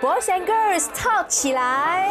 boys and girls talk 起来。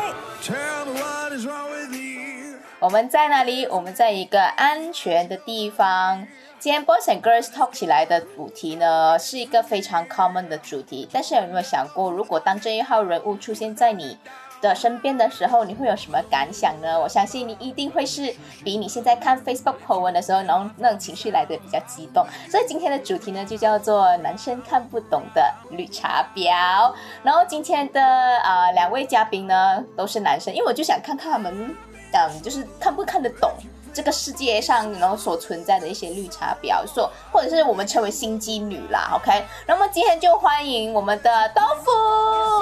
我们在哪里我们在一个安全的地方。今天 boys and girls talk 起来的主题呢是一个非常 common 的主题。但是有没有想过如果当这一号人物出现在你的身边的时候，你会有什么感想呢？我相信你一定会是比你现在看 Facebook 口文的时候，然后那种情绪来的比较激动。所以今天的主题呢，就叫做男生看不懂的绿茶婊。然后今天的呃两位嘉宾呢，都是男生，因为我就想看看他们，嗯，就是看不看得懂。这个世界上然后所存在的一些绿茶婊，说或者是我们称为心机女啦，OK。那么今天就欢迎我们的豆腐，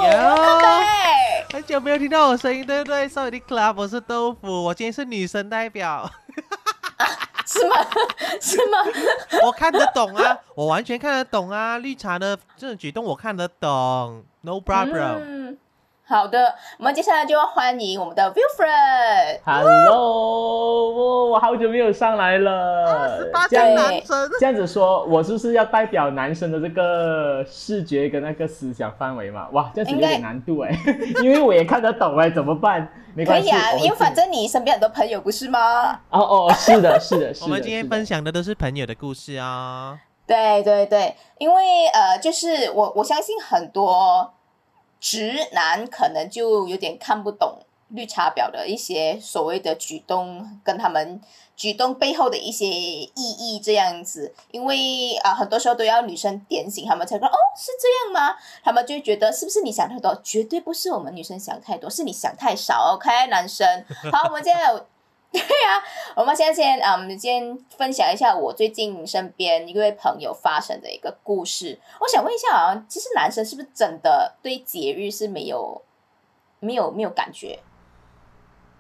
哟对，很久没有听到我声音，对不对 s o r r y Club，我是豆腐，我今天是女生代表，是吗？是吗？我看得懂啊，我完全看得懂啊，绿茶的这种举动我看得懂，No problem。嗯，好的，我们接下来就要欢迎我们的 Wilfred。Hello，我我好久没有上来了。八这样男生，这样子说，我是不是要代表男生的这个视觉跟那个思想范围嘛？哇，这样子有点难度哎，因为我也看得懂哎，怎么办？没关系，可以啊，因为反正你身边很多朋友不是吗？哦哦，是的，是的，是的。我们今天分享的都是朋友的故事啊。对对对，因为呃，就是我我相信很多直男可能就有点看不懂绿茶婊的一些所谓的举动，跟他们举动背后的一些意义这样子。因为啊、很多时候都要女生点醒他们才说哦，是这样吗？他们就觉得是不是你想太多？绝对不是我们女生想太多，是你想太少。OK，男生。好，我们现在有。对呀、我们现在先啊，我们先分享一下我最近身边一位朋友发生的一个故事。我想问一下好像，其实男生是不是真的对节日是没有、没有、没有感觉？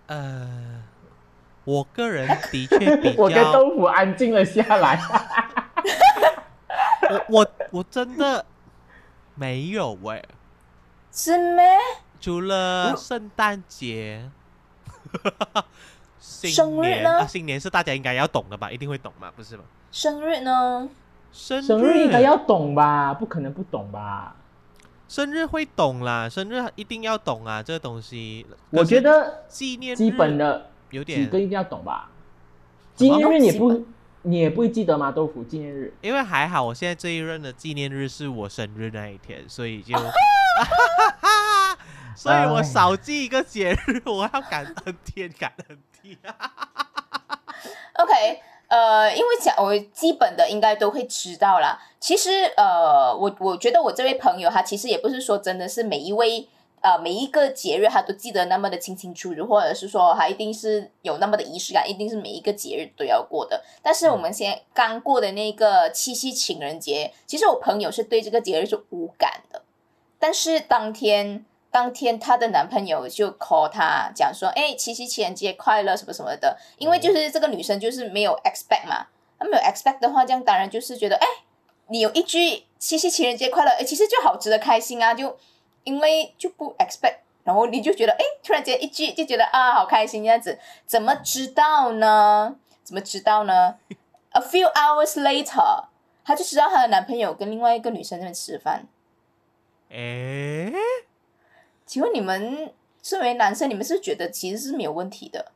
呃，我个人的确比 我跟较，豆腐安静了下来。我我我真的没有喂、是咩？除了圣诞节。新生日呢啊，新年是大家应该要懂的吧？一定会懂嘛，不是吗？生日呢？生生日应该要懂吧？不可能不懂吧？生日会懂啦，生日一定要懂啊，这个东西。我觉得纪念基本的有点几个，一定要懂吧？纪念日你不你也不会记得吗？豆腐纪念日。因为还好，我现在这一任的纪念日是我生日那一天，所以就，所以我少记一个节日，我要感恩天，感恩哈哈哈。OK，呃，因为讲我基本的应该都会知道啦。其实呃，我我觉得我这位朋友他其实也不是说真的是每一位呃每一个节日他都记得那么的清清楚楚，或者是说他一定是有那么的仪式感，一定是每一个节日都要过的。但是我们先刚过的那个七夕情人节，其实我朋友是对这个节日是无感的，但是当天。当天她的男朋友就 call 她讲说，哎，七夕情人节快乐什么什么的，因为就是这个女生就是没有 expect 嘛，她没有 expect 的话，这样当然就是觉得，哎，你有一句七夕情人节快乐，哎，其实就好值得开心啊，就因为就不 expect，然后你就觉得，哎，突然间一句就觉得啊，好开心这样子，怎么知道呢？怎么知道呢？A few hours later，她就知道她的男朋友跟另外一个女生在吃饭。诶，请问你们身为男生，你们是觉得其实是没有问题的？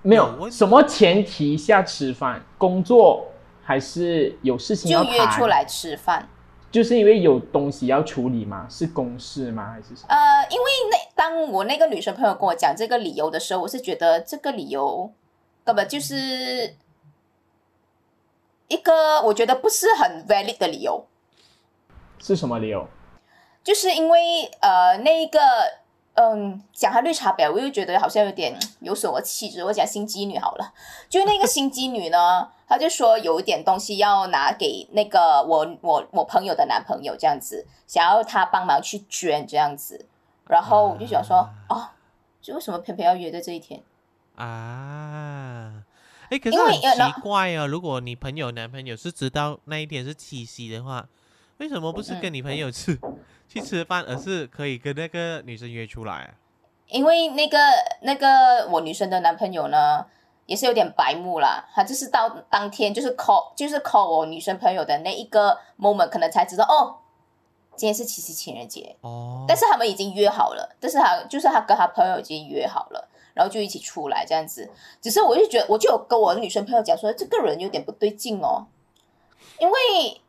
没有什么前提下吃饭，工作还是有事情就约出，来吃饭。就是因为有东西要处理嘛？是公事吗？还是什么？呃，因为那当我那个女生朋友跟我讲这个理由的时候，我是觉得这个理由根本就是一个我觉得不是很 valid 的理由，是什么理由？就是因为呃那一个嗯讲她绿茶婊，我又觉得好像有点有损我气质，我讲心机女好了。就那个心机女呢，她就说有一点东西要拿给那个我我我朋友的男朋友这样子，想要他帮忙去捐这样子，然后我就想说，哦，就为什么偏偏要约在这一天？啊，哎，可是很呃奇怪哦，如果你朋友男朋友是知道那一天是七夕的话，为什么不是跟你朋友吃、去吃饭，而是可以跟那个女生约出来啊？因为那个那个我女生的男朋友呢，也是有点白目啦，他就是到当天就是 call 就是 call 我女生朋友的那一个 moment，可能才知道哦，今天是七夕情人节，哦，但是他们已经约好了，但是他就是他跟他朋友已经约好了，然后就一起出来这样子。只是我就觉得，我就有跟我的女生朋友讲说，这个人有点不对劲哦，因为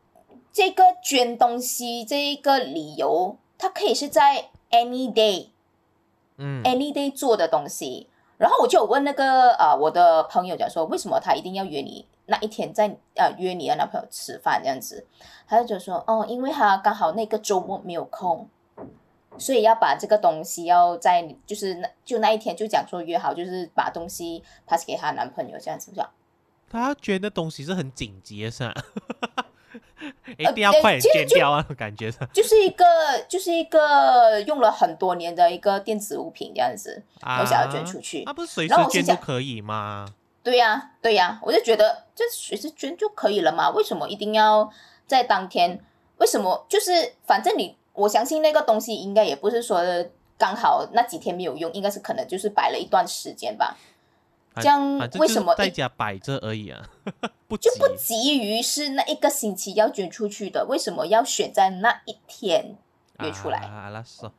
这个捐东西这一个理由，它可以是在 any day 嗯 any day 做的东西。然后我就有问那个呃我的朋友讲说，为什么他一定要约你那一天在呃约你的男朋友吃饭这样子？他就说哦，因为他刚好那个周末没有空，所以要把这个东西要在就是那就那一天就讲说约好，就是把东西 pass 给她男朋友这样子，这样他捐的东西是很紧急的，是吧？一呃定要快点捐掉啊，感觉是就是一个就是一个用了很多年的一个电子物品这样子，啊我想要捐出去。那不是随时就可以吗？对呀、对呀、我就觉得这随时捐就可以了嘛，为什么一定要在当天？为什么就是反正你，我相信那个东西应该也不是说刚好那几天没有用，应该是可能就是摆了一段时间吧，反这样为什么一在家摆着而已啊？不就不急于是那一个星期要捐出去的，为什么要选在那一天约出来？啊，那是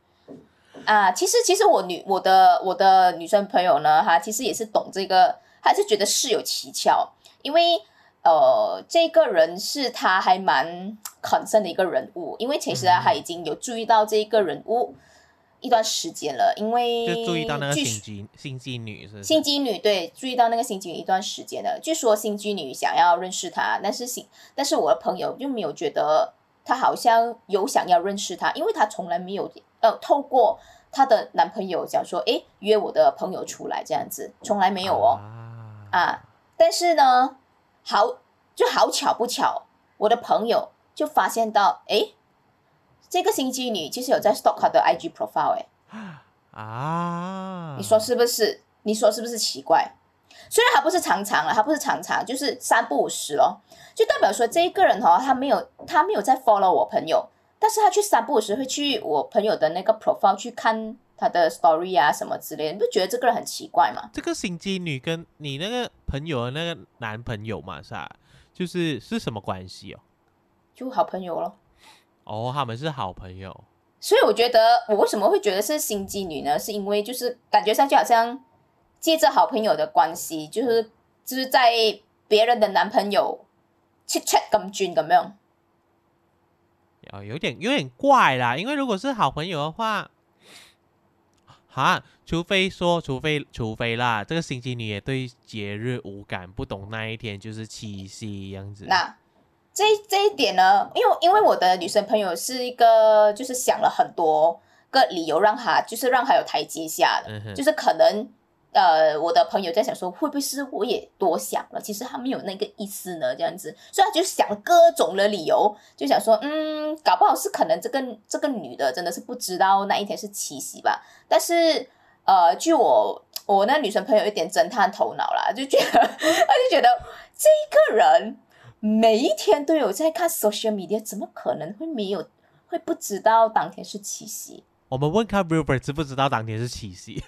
啊，其实其实我女我的我的女生朋友呢，她其实也是懂这个，她是觉得事有蹊跷，因为呃，这个人是她还蛮 concern 的一个人物，因为其实她已经有注意到这个人物一段时间了，因为就注意到那个据心机心机女是心机女对，注意到那个心机女一段时间了。据说心机女想要认识他，但是心，但是我的朋友就没有觉得她好像有想要认识他，因为她从来没有呃透过她的男朋友讲说，诶，约我的朋友出来这样子，从来没有哦啊啊。但是呢，好就好巧不巧，我的朋友就发现到，诶，这个心机女其实有在 stalk 她的 IG profile 诶。啊！你说是不是？你说是不是奇怪？虽然他不是常常了，他不是常常，就是三不五时咯，就代表说这一个人哦，他没有他没有在 follow 我朋友，但是他去三不五时会去我朋友的那个 profile 去看他的 story 啊什么之类的，你不觉得这个人很奇怪吗？这个心机女跟你那个朋友的那个男朋友嘛，是吧？就是是什么关系哦？就好朋友咯。哦，他们是好朋友。所以我觉得我为什么会觉得是心机女呢？是因为就是感觉上就好像借着好朋友的关系，就是就是在别人的男朋友去 check 咁轉咁樣。哦，有点有点怪啦，因为如果是好朋友的话，哈，除非说，除非除非啦，这个心机女也对节日无感，不懂那一天就是七夕样子。那这这一点呢，因为因为我的女生朋友是一个，就是想了很多个理由让她，就是让她有台阶下的，嗯哼就是可能呃，我的朋友在想说，会不会是我也多想了？其实他没有那个意思呢，这样子，所以他就想各种的理由，就想说，嗯，搞不好是可能这个这个女的真的是不知道那一天是七夕吧，但是呃，据我我那女生朋友一点侦探头脑啦，就觉得 他就觉得这个人。每一天都有在看 social media，怎么可能会没有会不知道当天是七夕？我们问看 Rupert 知不知道当天是七夕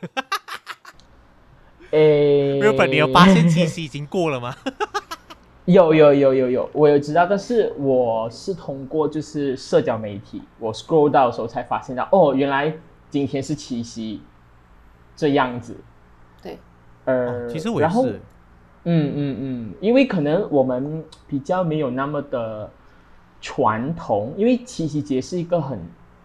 诶？Rupert，你有发现七夕已经过了吗？有有有有有，我有知道，但是我是通过就是社交媒体，我 scroll 到的时候才发现到，哦，原来今天是七夕，这样子。对，呃，哦其实我也是，嗯嗯嗯，因为可能我们比较没有那么的传统，因为七夕节是一个很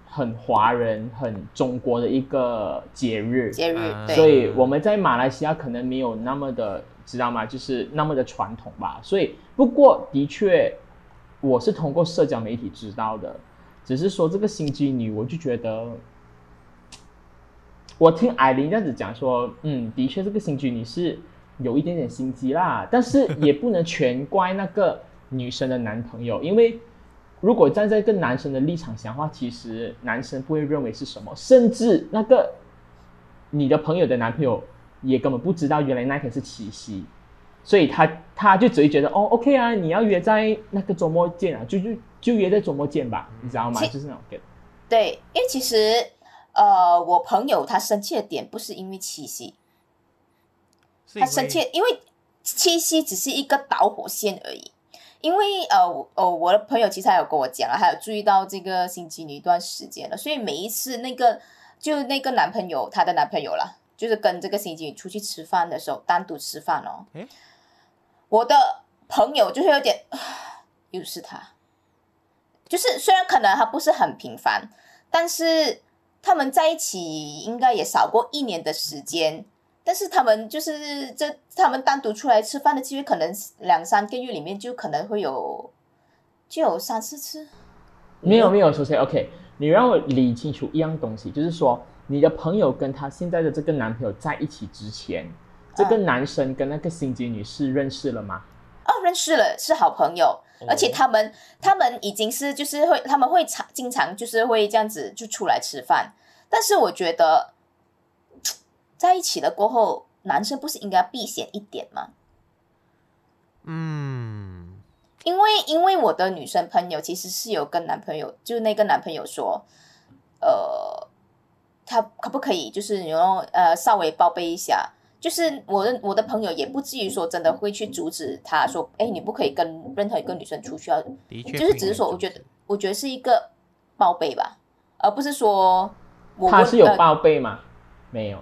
很华人、很中国的一个节日，节日、所以我们在马来西亚可能没有那么的，知道吗？就是那么的传统吧。所以不过的确，我是通过社交媒体知道的，只是说这个心机女，我就觉得。我听艾琳这样子讲说，嗯，的确这个心机女是有一点点心机啦，但是也不能全怪那个女生的男朋友，因为如果站在一个男生的立场想的话，其实男生不会认为是什么，甚至那个你的朋友的男朋友也根本不知道原来那天是七夕，所以他他就只会觉得哦，OK 啊，你要约在那个周末见啊，就就就约在周末见吧，你知道吗？就是那种感觉。对，因为其实呃，我朋友他生气的点不是因为七夕，他生气，因为七夕只是一个导火线而已。因为呃我哦，我的朋友其实还有跟我讲啊，还有注意到这个星期女一段时间了，所以每一次那个就那个男朋友，她的男朋友啦，就是跟这个星期女出去吃饭的时候，单独吃饭哦，诶我的朋友就是有点，又是他，就是虽然可能他不是很频繁，但是他们在一起应该也少过一年的时间。但是他们就是这，他们单独出来吃饭的机会，可能两三个月里面就可能会有，就有三四次。没有没有，首先 OK，你让我理清楚一样东西，就是说你的朋友跟她现在的这个男朋友在一起之前，这个男生跟那个心机女是认识了吗？哦，认识了，是好朋友，而且他们他们已经是就是会他们会常经常就是会这样子就出来吃饭，但是我觉得在一起了过后，男生不是应该避嫌一点吗？嗯，因为因为我的女生朋友其实是有跟男朋友，就是那个男朋友说，呃，他可不可以就是然后呃稍微报备一下，就是我的我的朋友也不至于说真的会去阻止他说，哎，你不可以跟任何一个女生出去啊，就是只是说，我觉得我觉得是一个报备吧，而不是说我他是有呃报备吗？没有。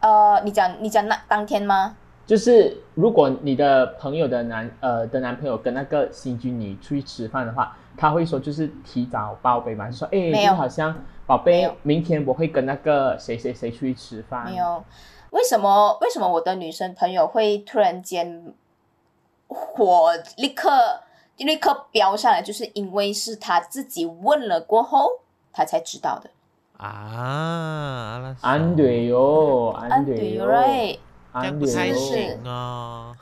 呃，你讲你讲那当天吗？就是如果你的朋友的男呃的男朋友跟那个新居女出去吃饭的话，他会说就是提早报备嘛，就说哎，没有就好像宝贝，明天我会跟那个谁谁谁出去吃饭。没有，为什么为什么我的女生朋友会突然间火立刻立刻飙上来？就是因为是他自己问了过后，他才知道的。啊，那安对哟，安安对对哟。这样不太安对哟。行哦。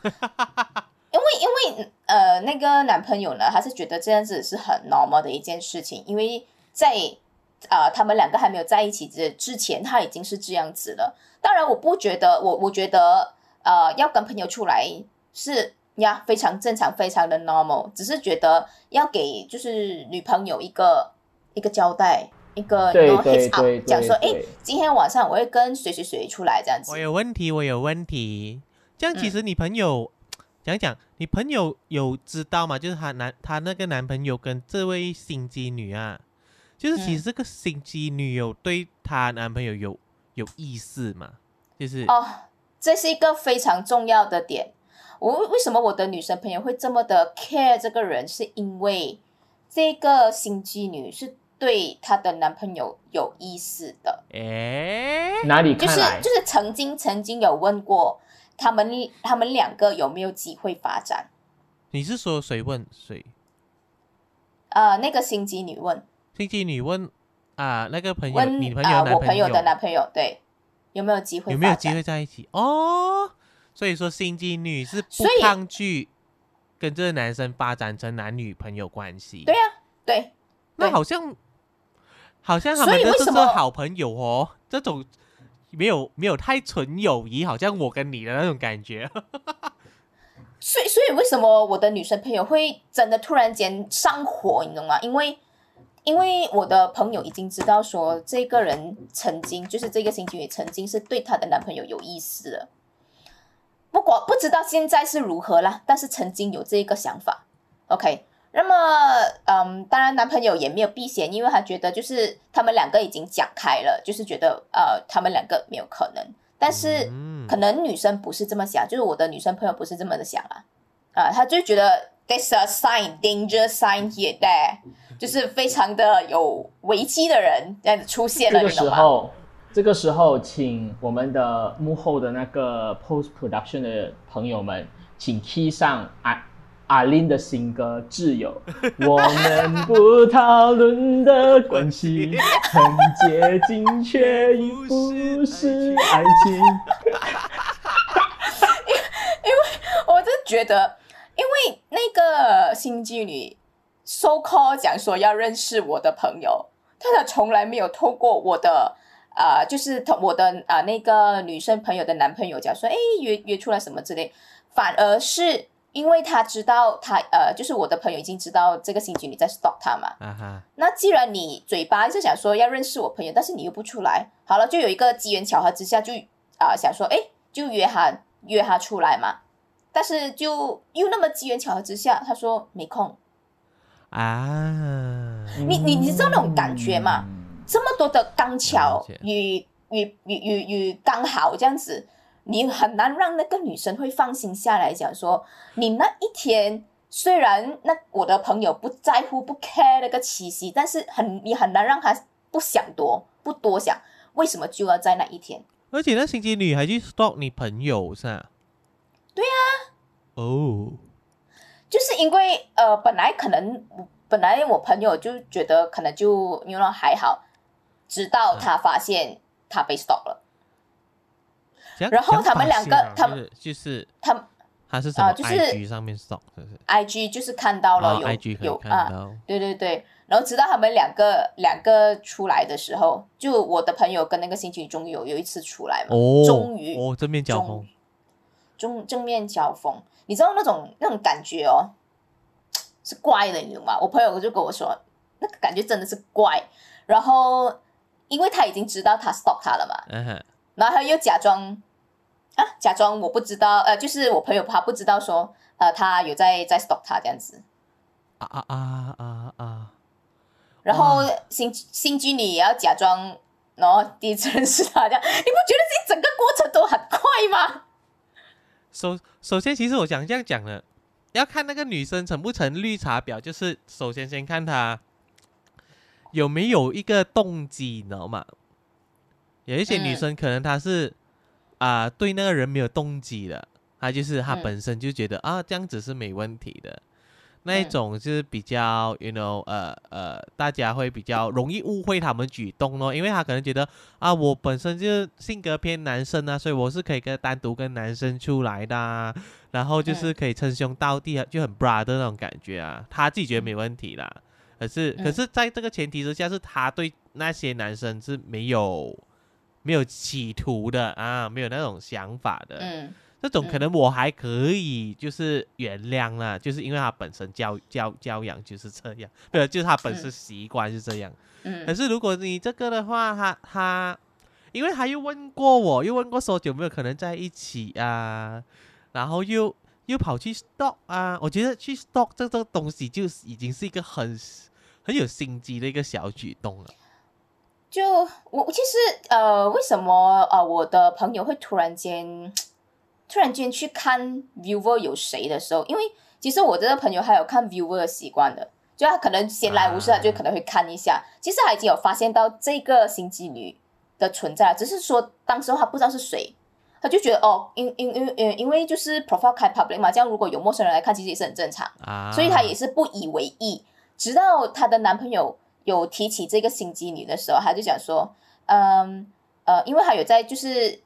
因为因为呃，那个男朋友呢，他是觉得这样子是很 normal 的一件事情，因为在呃他们两个还没有在一起之之前，他已经是这样子了。当然，我不觉得，我我觉得呃，要跟朋友出来是呀非常正常，非常的 normal，只是觉得要给就是女朋友一个一个交代。一个对 you know, heads up，讲说，哎，今天晚上我会跟谁谁谁出来这样子我。有问题，我有问题。这样其嗯实你朋友讲讲，你朋友有知道吗？就是她男她那个男朋友跟这位心机女啊，就是其实嗯这个心机女有对她男朋友有有意思嘛？就是哦，这是一个非常重要的点。我为为什么我的女生朋友会这么的 care 这个人，是因为这个心机女是对她的男朋友有意思的，诶，哪里就是？就是曾经曾经有问过他们他们两个有没有机会发展。你是说谁问谁？呃，那个心机女问心机女问啊，那个朋友，问你朋友啊、男我朋友友的男朋友对有没有机会发展有没有机会在一起？哦，所以说心机女是不抗拒跟这个男生发展成男女朋友关系。对啊，对，那好像好像他所们的这是好朋友哦，这种没有没有太纯友谊，好像我跟你的那种感觉。所以，所以为什么我的女生朋友会真的突然间上火，你懂吗？因为，因为我的朋友已经知道说，这个人曾经就是这个星期也曾经是对她的男朋友有意思的，不过不知道现在是如何啦，但是曾经有这个想法。OK，那么，嗯，当然男朋友也没有避嫌，因为他觉得就是他们两个已经讲开了，就是觉得呃，他们两个没有可能。但是嗯可能女生不是这么想，就是我的女生朋友不是这么的想啊，啊，她就觉得 there's a sign, danger sign here there，就是非常的有危机的人这样子出现了，这个？时候，这个时候，请我们的幕后的那个 post production 的朋友们，请 key 上阿阿林的新歌《挚友》，我们不讨论的关系很接近，却已不是爱情。因为我就觉得，因为那个新妓女 so call 讲说要认识我的朋友，但她从来没有透过我的啊、呃就是她我的啊、那个女生朋友的男朋友讲说，哎，约约出来什么之类，反而是因为他知道他呃，就是我的朋友已经知道这个新妓女在 stalk 他嘛，啊哈，那既然你嘴巴是想说要认识我朋友，但是你又不出来，好了，就有一个机缘巧合之下就，啊想说，哎，就约他约他出来嘛。但是就又那么机缘巧合之下，他说没空。啊，你你你知道那种感觉吗？嗯这么多的刚巧与与与与与刚好这样子，你很难让那个女生会放心下来，讲说你那一天虽然那我的朋友不在乎不 care 那个七夕，但是很你很难让他不想多不多想，为什么就要在那一天？而且那星期女还去 stalk 你朋友是吧？对啊。哦，就是因为呃，本来可能本来我朋友就觉得可能就因为还好，直到他发现他被 stalk 了，然后他们两个啊他们就是他他是什么啊就是 IG 上面是？IG 就是看到了哦有、有啊，对对对，然后直到他们两个两个出来的时候，就我的朋友跟那个星期于有有一次出来嘛，哦，终于哦正面交锋，正正面交锋，你知道那种那种感觉哦，是怪的，你懂吗？我朋友就跟我说，那个感觉真的是怪。然后因为他已经知道他 stalk 他了嘛，然后他又假装啊，假装我不知道，呃，就是我朋友他不知道说，呃，他有在在 stalk 他这样子。啊啊啊啊啊！然后哇新新居你也要假装，然后第一次认识他这样，你不觉得这整个过程都很快吗？首首先，其实我想这样讲的，要看那个女生成不成绿茶婊，就是首先先看她有没有一个动机，你知道吗？有一些女嗯生可能她是啊、对那个人没有动机的，他就是她嗯本身就觉得、啊这样子是没问题的。那一嗯种就是比较，you know，呃呃，大家会比较容易误会他们举动咯，因为他可能觉得啊，我本身就是性格偏男生啊，所以我是可以跟单独跟男生出来的、啊，然后就是可以称兄道弟啊，就很 brother 那种感觉啊，他自己觉得没问题啦。可是，可嗯是在这个前提之下，是他对那些男生是没有没有企图的啊，没有那种想法的。嗯这种可嗯能我还可以，就是原谅啦，就是因为他本身教教教养就是这样，对，就是他本身嗯习惯是这样。可嗯是如果你这个的话，他他，因为他又问过我，又问过说有没有可能在一起啊，然后又又跑去 stalk 啊，我觉得去 stalk 这个东西就已经是一个很很有心机的一个小举动了。就我我其实呃，为什么呃我的朋友会突然间突然间去看 viewer 有谁的时候，因为其实我这个朋友还有看 viewer 的习惯的，就他可能闲来无事，啊他就可能会看一下。其实他已经有发现到这个心机女的存在，只是说当时候他不知道是谁。他就觉得哦，因因因因因为就是 profile 开 public 嘛，这样如果有陌生人来看，其实也是很正常。啊，所以他也是不以为意。直到她的男朋友有提起这个心机女的时候，他就讲说，嗯呃，因为她有在就是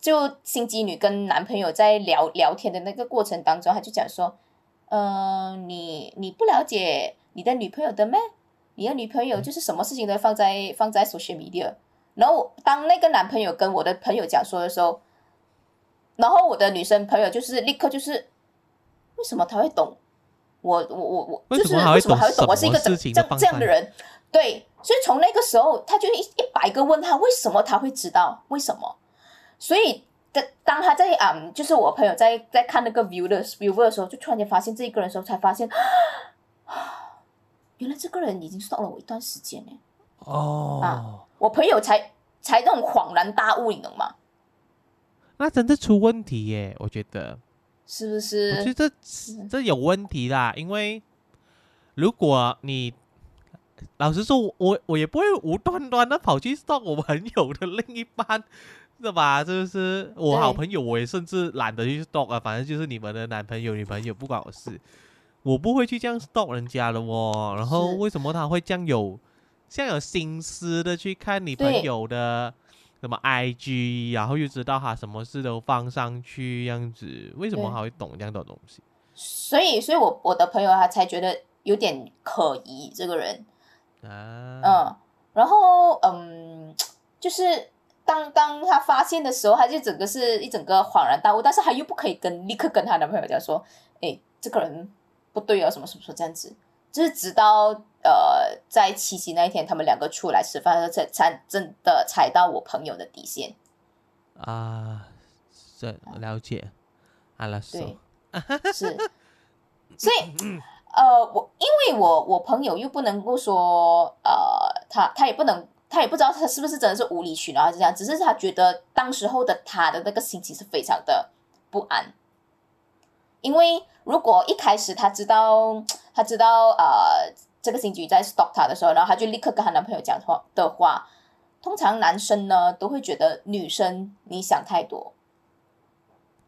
就心机女跟男朋友在聊聊天的那个过程当中，他就讲说，呃，你你不了解你的女朋友的咩？你的女朋友就是什么事情都放在放在 social media。然后当那个男朋友跟我的朋友讲说的时候，然后我的女生朋友就是立刻就是，为什么他会懂我我我我就是为什么还会懂我是一个什么事情这这样的人？对，所以从那个时候他就一一百个问他为什么他会知道为什么，所以当当他在嗯就是我朋友在在看那个 view 的 view 的时候，就突然间发现这一个人的时候，才发现，原来这个人已经 stalk 了我一段时间呢。哦。啊我朋友才才那种恍然大悟，你懂吗？那真的出问题耶，我觉得。是不我是？觉得这这有问题啦，因为如果你老实说，我我我也不会无端端的跑去 stalk 我朋友的另一半，是吧？是不是？我好朋友，我也甚至懒得去 stalk 啊，反正就是你们的男朋友、女朋友，不管我事，我不会去这样 stalk 人家的哦。然后为什么他会这样有像有心思的去看你朋友的？什么 IG，然后又知道他什么事都放上去，这样子，为什么对他会懂这样的东西？所以，所以我我的朋友他才觉得有点可疑，这个人，啊，嗯，然后嗯，就是当当他发现的时候，他就整个是一整个恍然大悟，但是他又不可以跟立刻跟她男朋友讲说，哎，这个人不对哦，什么什么什么。这样子，就是直到呃在七夕那一天，他们两个出来吃饭才才真的踩到我朋友的底线。啊，这了解，阿拉说对，是，所以呃，我因为我我朋友又不能够说呃，他他也不能。他也不知道他是不是真的是无理取闹还是这样，只是他觉得当时候的他的那个心情是非常的不安，因为如果一开始他知道他知道呃这个新局在 stop 他的时候，然后他就立刻跟他男朋友讲话的话，通常男生呢都会觉得女生你想太多，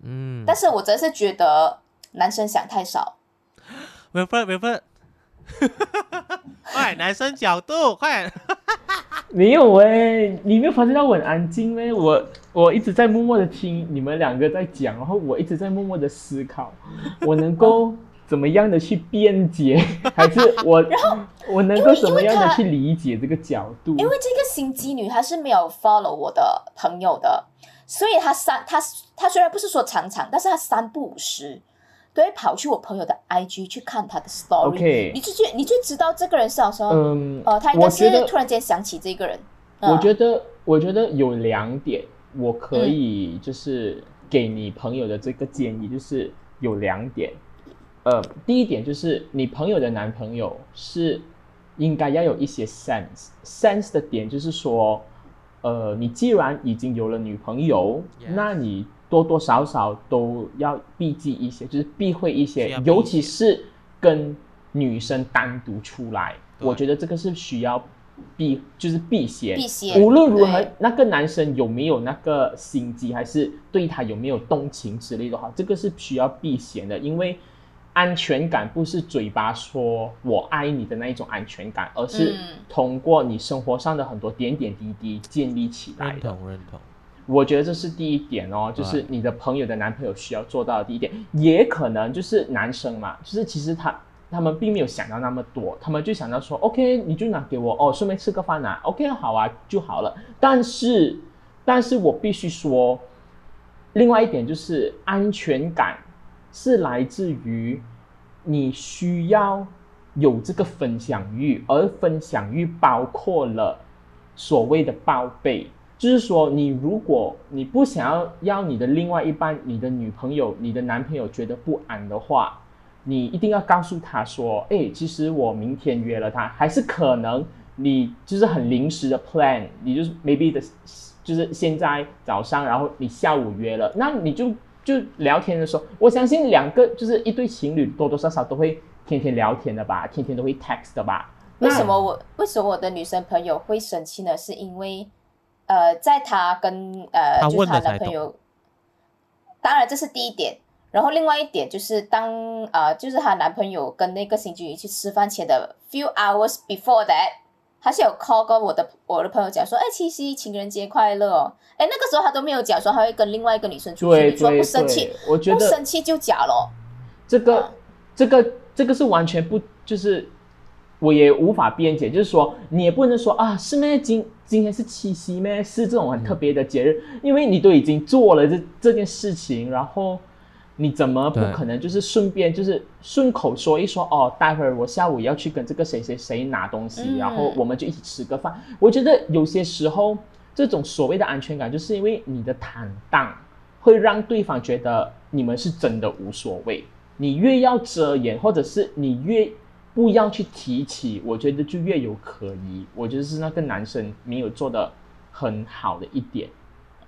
嗯，但是我真是觉得男生想太少，没分没分，快男生角度快，没有哎、你没有发现到我很安静咩？我我一直在默默的听你们两个在讲，然后我一直在默默的思考，我能够怎么样的去辩解，还是我 我能够怎么样的去理解这个角度？因为这个心机女她是没有 follow 我的朋友的，所以她三她她虽然不是说常常，但是她三不五时都会跑去我朋友的 IG 去看他的 story，、OK 你就觉你就知道这个人是好像，嗯，呃，他应该是突然间想起这个人，嗯。我觉得，我觉得有两点，我可以就是给你朋友的这个建议，就是有两点。呃，第一点就是你朋友的男朋友是应该要有一些 sense。sense 的点就是说，呃，你既然已经有了女朋友那你多多少少都要避忌一些，就是避讳一些尤其是跟女生单独出来，我觉得这个是需要避，就是避嫌。避嫌无论如何，那个男生有没有那个心机，还是对他有没有动情之类的话，这个是需要避嫌的，因为安全感不是嘴巴说我爱你的那一种安全感，而是嗯。通过你生活上的很多点点滴滴建立起来认的。同认同，我觉得这是第一点哦，就是你的朋友的男朋友需要做到的第一点，也可能就是男生嘛，就是其实他他们并没有想到那么多，他们就想到说，OK，你就拿给我哦，顺便吃个饭啊，OK，好啊就好了。但是，但是我必须说，另外一点就是安全感是来自于你需要有这个分享欲，而分享欲包括了所谓的报备。就是说，你如果你不想要要你的另外一半、你的女朋友、你的男朋友觉得不安的话，你一定要告诉他说：“哎，其实我明天约了他，还是可能你就是很临时的 plan，你就是 maybe 的，就是现在早上，然后你下午约了，那你就就聊天的时候，我相信两个就是一对情侣多多少少都会天天聊天的吧，天天都会 text 的吧。为什么我为什么我的女生朋友会生气呢？是因为呃，在她跟呃她就是她男朋友，当然这是第一点。然后另外一点就是当呃就是她男朋友跟那个新居去吃饭前的 few hours before that，她是有 call 过我的我的朋友讲说，哎，七夕情人节快乐哦。哎，那个时候她都没有讲说她会跟另外一个女生出去，对你说不生气，，我觉得不生气就假咯。这个嗯这个这个是完全不就是，我也无法辩解，就是说你也不能说啊是咩？今今天是七夕咩？是这种很特别的节日，因为你都已经做了这这件事情，然后你怎么不可能就是顺便就是顺口说一说哦，待会儿我下午要去跟这个谁谁谁拿东西，嗯。然后我们就一起吃个饭。我觉得有些时候这种所谓的安全感，就是因为你的坦荡会让对方觉得你们是真的无所谓。你越要遮掩，或者是你越不要去提起，我觉得就越有可疑。我觉得是那个男生没有做的很好的一点，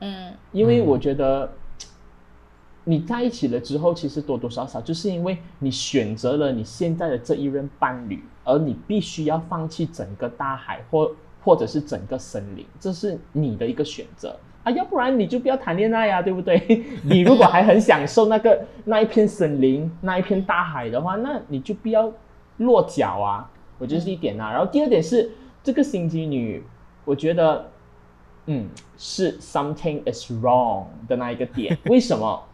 嗯因为嗯我觉得你在一起了之后，其实多多少少就是因为你选择了你现在的这一任伴侣，而你必须要放弃整个大海或或者是整个森林，这是你的一个选择啊，要不然你就不要谈恋爱呀、对不对？你如果还很享受那个那一片森林、那一片大海的话，那你就不要落脚啊。我觉得是一点啊。然后第二点是这个心机女，我觉得嗯是 something is wrong 的那一个点。为什么？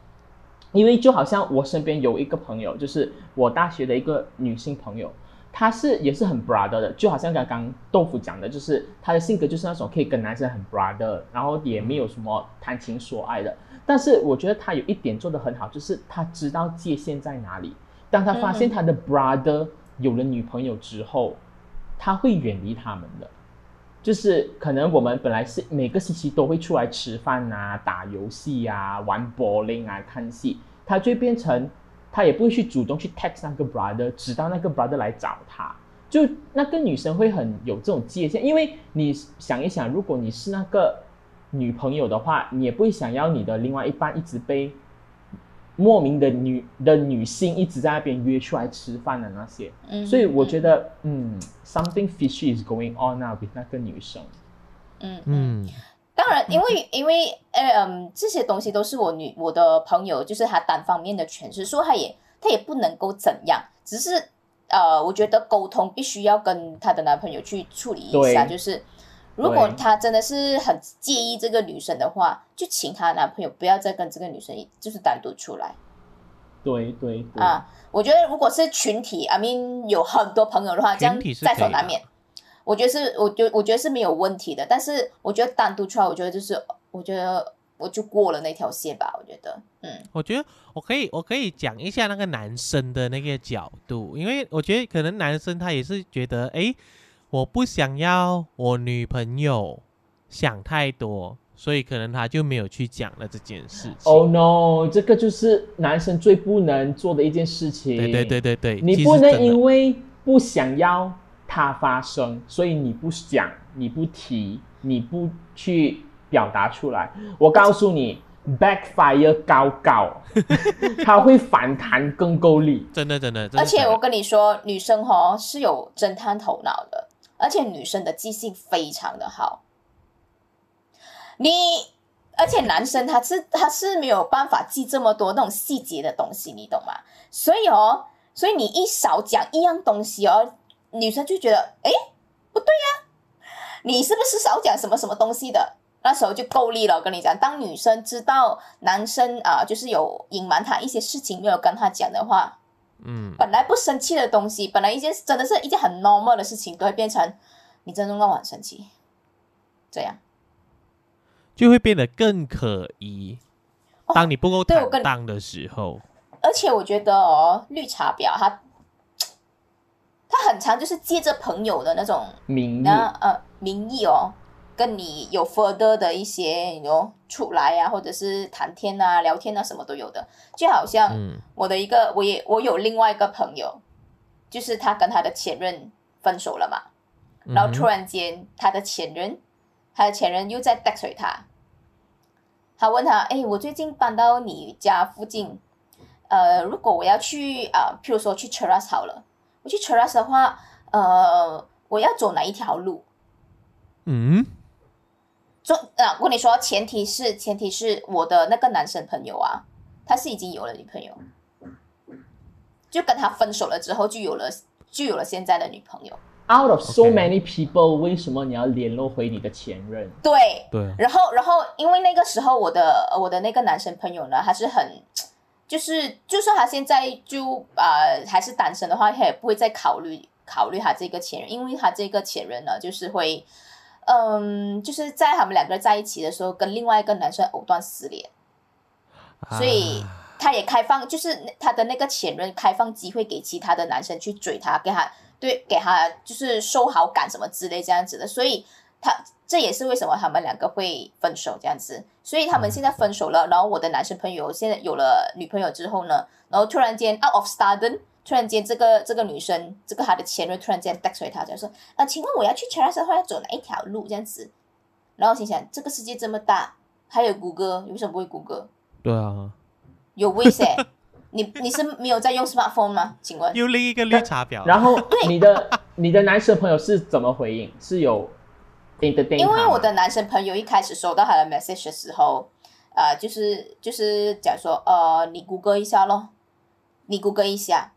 因为就好像我身边有一个朋友，就是我大学的一个女性朋友，她是也是很 brother 的，就好像刚刚豆腐讲的，就是她的性格就是那种可以跟男生很 brother，然后也没有什么谈情说爱的。但是我觉得她有一点做得很好，就是她知道界限在哪里。当她发现她的 brother 有了女朋友之后，他会远离他们的。就是可能我们本来是每个星期都会出来吃饭啊、打游戏啊、玩 bowling 啊、看戏，他就变成他也不会去主动去 text 那个 brother，直到那个 brother 来找他。就那个女生会很有这种界限，因为你想一想，如果你是那个女朋友的话，你也不会想要你的另外一半一直被莫名的女的女性一直在那边约出来吃饭的那些。嗯所以我觉得，嗯，something fishy is going on now with 那个女生。嗯嗯。嗯，当然，因为 因为呃嗯，这些东西都是我女我的朋友，就是她单方面的诠释，说她也她也不能够怎样，只是呃，我觉得沟通必须要跟她的男朋友去处理一下，就是如果对她真的是很介意这个女生的话，就请她男朋友不要再跟这个女生就是单独出来对对对，啊。我觉得如果是群体，I mean 有很多朋友的话，这样在所难免。我觉得是，我觉我觉得是没有问题的，但是我觉得单独出来，我觉得就是，我觉得我就过了那条线吧。我觉得，嗯我觉得我可以，我可以讲一下那个男生的那个角度，因为我觉得可能男生他也是觉得，诶，我不想要我女朋友想太多，所以可能他就没有去讲了这件事情。Oh no，这个就是男生最不能做的一件事情。对对对对对，你不能因为不想要它发生，所以你不讲、你不提、你不去表达出来。我告诉你，backfire 高高，它会反弹更够力。真的真的，真的而且我跟你说，女生哦是有侦探头脑的，而且女生的记性非常的好。你，而且男生他是他是没有办法记这么多那种细节的东西，你懂吗？所以哦，所以你一少讲一样东西哦，女生就觉得，诶，不对呀、你是不是少讲什么什么东西的？那时候就够力了。我跟你讲，当女生知道男生啊、就是有隐瞒她一些事情没有跟她讲的话，嗯，本来不生气的东西，本来一件真的是一件很 normal 的事情，都会变成你真的让我很生气。这样，就会变得更可疑。哦当你不够坦荡的时候，而且我觉得哦，绿茶婊她她很常就是借着朋友的那种名义呃名义哦，跟你有 further 的一些有出来啊，或者是谈天啊、聊天啊，什么都有的。就好像嗯。我的一个，我也我有另外一个朋友，就是他跟他的前任分手了嘛，然后突然间他的前任，他的前任又在 text 回他，他问他，哎，我最近搬到你家附近，呃，如果我要去啊、譬如说去 Cheras 好了，我去 Cheras 的话，呃，我要走哪一条路？嗯，做啊，我跟你说，前提是前提是我的那个男生朋友啊，他是已经有了女朋友，就跟他分手了之后，就有了就有了现在的女朋友。Out of so many people，为什么你要联络回你的前任？对，对，然后然后因为那个时候我的我的那个男生朋友呢，他是很。就是，就算他现在就呃还是单身的话，他也不会再考虑考虑他这个前任，因为他这个前任呢，就是会，嗯，就是在他们两个人在一起的时候，跟另外一个男生藕断丝连。所以啊他也开放，就是他的那个前任开放机会给其他的男生去追他，给他对给他就是收好感什么之类这样子的，所以他这也是为什么他们两个会分手这样子。所以他们现在分手了，然后我的男生朋友现在有了女朋友之后呢，然后突然间 out of sudden，突然间这个这个女生，这个她的前任突然间 text 回他，就说啊，请问我要去 e a s 的话要走哪一条路这样子？然后心想这个世界这么大，还有谷歌，你为什么不会谷歌？对啊，有危险。你你是没有在用 smartphone 吗？请问？又另一个绿茶婊，然后你的你的男生朋友是怎么回应？是有 entertain 因为我的男生朋友一开始收到他的 message 的时候，呃，就是就是讲说，呃，你谷歌一下咯，你谷歌一下，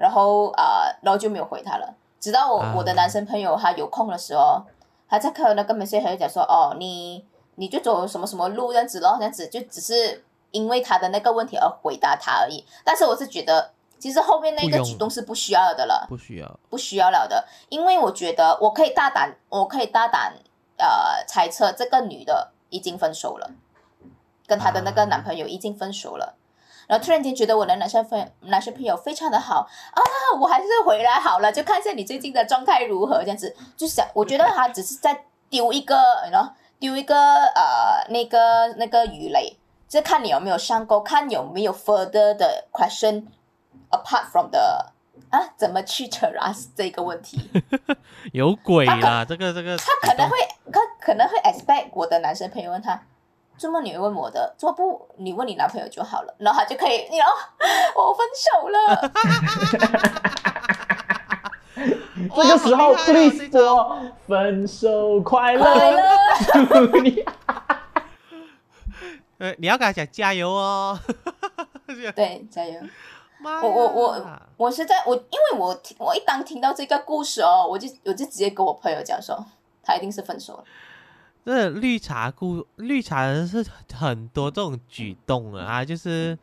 然后呃，然后就没有回他了。直到我、啊我的男生朋友他有空的时候，他在看那个 message 他就讲说，哦，你你就走什么什么路这样子咯，这样子就只是因为他的那个问题而回答他而已。但是我是觉得，其实后面那个举动是不需要的了。不需要，不需要了的，因为我觉得我可以大胆，我可以大胆呃猜测，这个女的已经分手了，跟她的那个男朋友已经分手了。然后突然间觉得我的男生朋男生朋友非常的好啊，我还是回来好了，就看一下你最近的状态如何，这样子就想，我觉得他只是在丢一个，然后丢一个呃那个那个鱼雷，就看你有没有上钩，看有没有 further 的 question apart from the 啊，怎么去 trust 这个问题，有鬼啦！这个这个，他可能会他可能会 expect 我的男生朋友问他。怎么你会问我的？怎么不你问你男朋友就好了，然后他就可以，你哦，我分手了。这个时候 please 说分手快快乐，乐，祝你。呃，你要跟他讲加油哦。对，加油！我我我我是在我，因为我听我一当听到这个故事哦，我就我就直接跟我朋友讲说，他一定是分手了。这绿茶故绿茶人是很多这种举动啊，他就是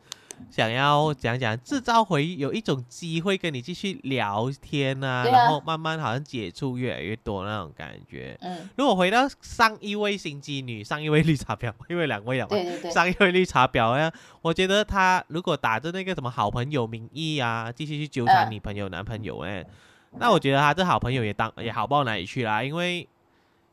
想要讲讲制造回有一种机会跟你继续聊天啊，啊。然后慢慢好像接触越来越多那种感觉。嗯，如果回到上一位心机女，上一位绿茶婊，因为两位了嘛，对对对，上一位绿茶婊呀，我觉得他如果打着那个什么好朋友名义啊，继续去纠缠嗯。女朋友、男朋友，哎，那我觉得他这好朋友也当也好不到哪里去啦，因为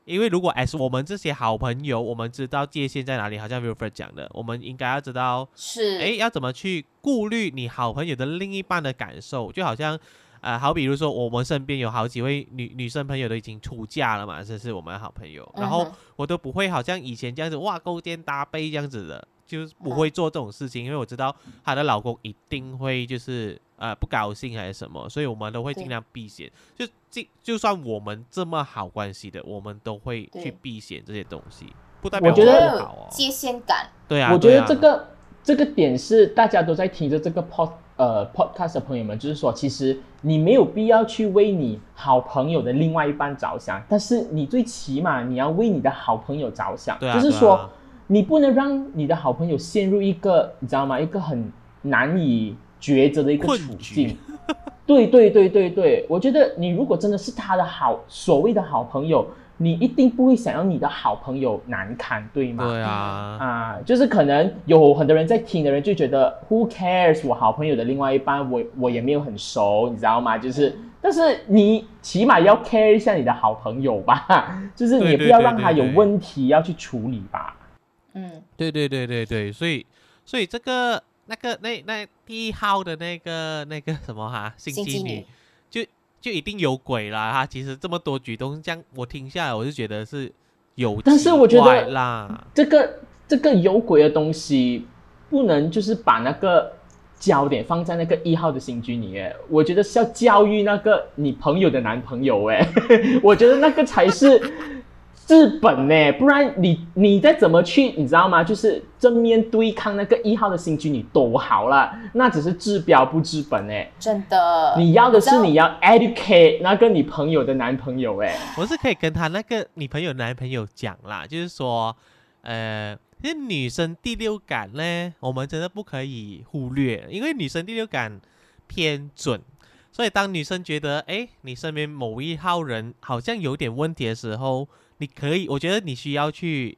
因为如果 as 我们这些好朋友，我们知道界限在哪里，好像 Wilfred 讲的，我们应该要知道，是，哎，要怎么去顾虑你好朋友的另一半的感受，就好像。呃，好比如说，我们身边有好几位女女生朋友都已经出嫁了嘛，这是我们的好朋友，然后我都不会好像以前这样子哇勾肩搭背这样子的，就是不会做这种事情，因为我知道她的老公一定会就是呃不高兴还是什么，所以我们都会尽量避嫌。就就就算我们这么好关系的，我们都会去避嫌这些东西，不代表我觉得。界限感，对啊，我觉得这个这个点是大家都在听着这个 pod 呃 podcast 的朋友们，就是说，其实你没有必要去为你好朋友的另外一半着想，但是你最起码你要为你的好朋友着想，啊就是说，你不能让你的好朋友陷入一个你知道吗？一个很难以抉择的一个处境。对对对对对，我觉得你如果真的是他的好所谓的好朋友，你一定不会想要你的好朋友难堪，对吗？对啊，啊，就是可能有很多人在听的人就觉得 Who cares？我好朋友的另外一半，我我也没有很熟，你知道吗？就是，但是你起码要 care 一下你的好朋友吧，就是你也不要让他有问题要去处理吧。嗯，对对对对对，所以所以这个那个那那第一号的那个那个什么哈，心机女心机女，就就一定有鬼啦。哈其实这么多举动，这样我听下来，我就觉得是有，但是我觉得啦，这个这个有鬼的东西，不能就是把那个焦点放在那个一号的新居里面，我觉得是要教育那个你朋友的男朋友，哎，我觉得那个才是治本呢，不然你你再怎么去，你知道吗？就是正面对抗那个一号的新居，你都好了，那只是治标不治本哎。真的，你要的是你要 educate 那个你朋友的男朋友哎。我是可以跟他那个女朋友男朋友讲啦，就是说，呃，其实女生第六感呢，我们真的不可以忽略，因为女生第六感偏准。所以，当女生觉得，哎，你身边某一号人好像有点问题的时候，你可以，我觉得你需要去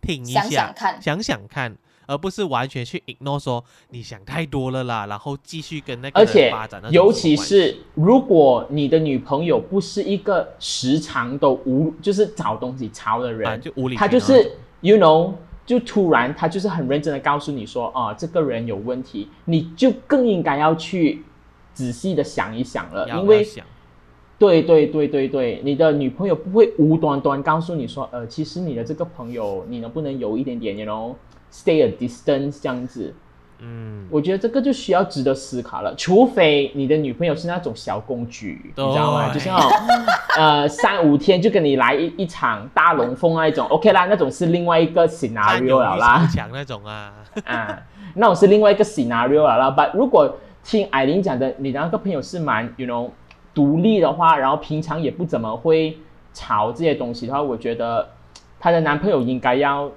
听一下，想想看。想想看，而不是完全去 ignore 说你想太多了啦，然后继续跟那个人而且尤其是如果你的女朋友不是一个时常都无就是找东西吵的人，啊，就无理她就是 you know 就突然她就是很认真的告诉你说啊这个人有问题，你就更应该要去仔细的想一想了，因为对对对对对，你的女朋友不会无端端告诉你说，呃，其实你的这个朋友，你能不能有一点点，you know stay a distance 这样子。嗯，我觉得这个就需要值得思考了，除非你的女朋友是那种小公举，你知道吗？就是那种呃三五天就跟你来一一场大龙凤那一种，OK 啦，那种是另外一个 scenario 了啦超，强那种啊，啊，那种是另外一个 scenario 了啦。But 如果听艾琳讲的，你的那个朋友是蛮 you know 独立的话，然后平常也不怎么会吵这些东西的话，我觉得她的男朋友应该要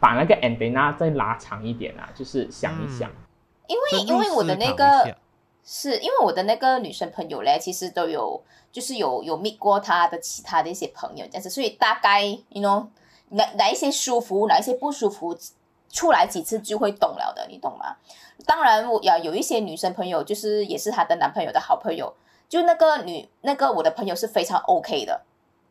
把那个 antenna 再拉长一点啊，就是想一想。因为因为我的那个是因为我的那个女生朋友嘞，其实都有就是有有 meet 过她的其他的一些朋友这样子，所以大概 you know 哪哪一些舒服，哪一些不舒服，出来几次就会懂了的，你懂吗？当然我呀有一些女生朋友，就是也是她的男朋友的好朋友，就那个女那个我的朋友是非常 OK 的，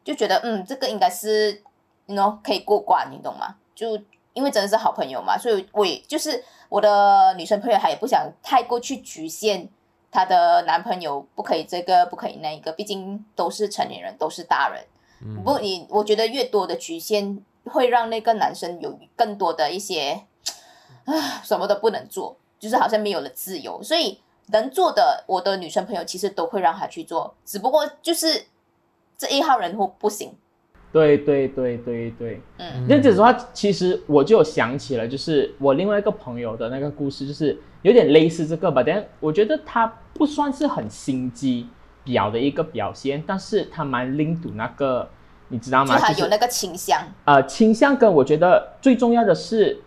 就觉得嗯这个应该是 you know 可以过关，你懂吗？就因为真的是好朋友嘛，所以我也就是我的女生朋友，她也不想太过去局限她的男朋友，不可以这个，不可以那一个，毕竟都是成年人，都是大人。嗯不，你我觉得越多的局限，会让那个男生有更多的一些，啊，什么都不能做，就是好像没有了自由。所以能做的，我的女生朋友其实都会让她去做，只不过就是这一号人物不行。对对对对对。嗯这样子的话，其实我就有想起了，就是我另外一个朋友的那个故事，就是有点类似这个吧。但我觉得他不算是很心机婊的一个表现，但是他蛮拎赌那个，你知道就吗？就是他有那个倾向，呃倾向跟我觉得最重要的是，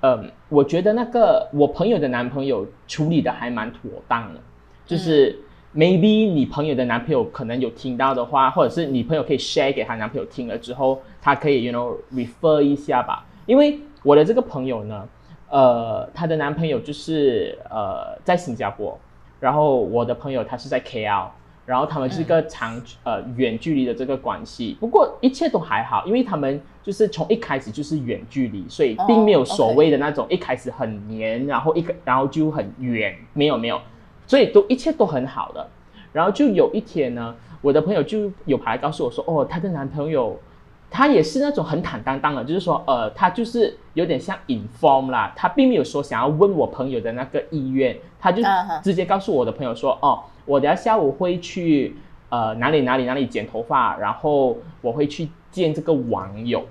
嗯、我觉得那个我朋友的男朋友处理的还蛮妥当的，就是。maybe 你朋友的男朋友可能有听到的话，或者是你朋友可以 share 给她男朋友听了之后，她可以 you know refer 一下吧。因为我的这个朋友呢，呃，她的男朋友就是呃在新加坡，然后我的朋友他是在 KL，然后他们是一个长、呃远距离的这个关系。不过一切都还好，因为他们就是从一开始就是远距离，所以并没有哦所谓的那种一开始很黏，然后一个然后就很远，没有没有。所以都一切都很好的。然后就有一天呢，我的朋友就有跑来告诉我说，哦，她的男朋友，他也是那种很坦荡荡的，就是说，呃，他就是有点像 inform 啦，他并没有说想要问我朋友的那个意愿，他就直接告诉我的朋友说，哦，我等下下午会去呃哪里哪里哪里剪头发，然后我会去见这个网友。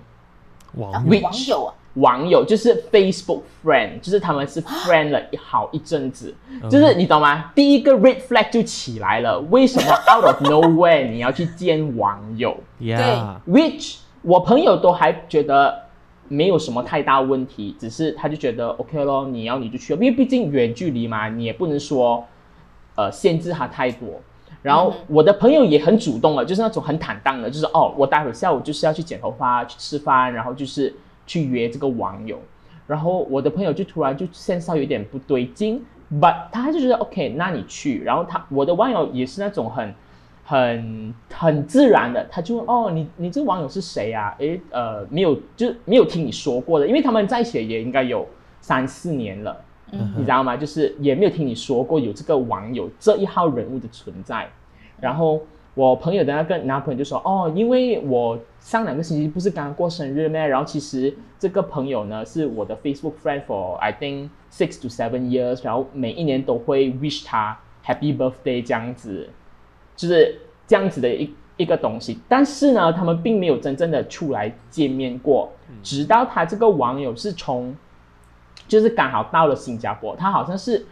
网啊友网友啊，网友就是 Facebook friend，就是他们是 friend 了一好一阵子，嗯。就是你懂吗？第一个 red flag 就起来了，为什么？out of nowhere 你要去见网友？对，？Which 我朋友都还觉得没有什么太大问题，只是他就觉得 OK 咯，你要你就去，因为毕竟远距离嘛，你也不能说呃限制他太多。然后嗯我的朋友也很主动了，就是那种很坦荡的，就是哦，我待会儿下午就是要去剪头发、去吃饭，然后就是去约这个网友。然后我的朋友就突然就现到有点不对劲，but 他就觉得 OK，那你去。然后他我的网友也是那种很很很自然的，他就问哦，你你这个网友是谁啊？诶，呃，没有，就是没有听你说过的，因为他们在一起也应该有三四年了。嗯你知道吗？就是也没有听你说过有这个网友这一号人物的存在。然后我朋友的那个男朋友就说：“哦，因为我上两个星期不是刚刚过生日咩？然后其实这个朋友呢是我的 Facebook friend for I think six to seven years，然后每一年都会 wish 他 Happy Birthday 这样子，就是这样子的一一个东西。但是呢，他们并没有真正的出来见面过，直到他这个网友是从就是刚好到了新加坡，他好像是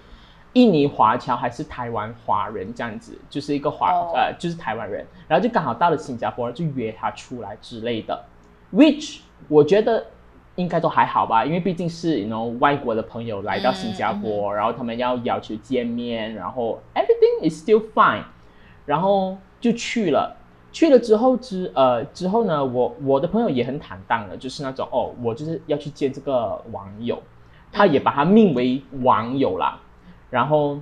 印尼华侨还是台湾华人这样子，就是一个华、哦。呃就是台湾人，然后就刚好到了新加坡，就约他出来之类的，which 我觉得应该都还好吧，因为毕竟是 you know 外国的朋友来到新加坡，然后他们要要求见面，然后 everything is still fine，然后就去了。去了之后之呃之后呢，我我的朋友也很坦荡的，就是那种哦，我就是要去见这个网友，他也把他命为网友啦。然后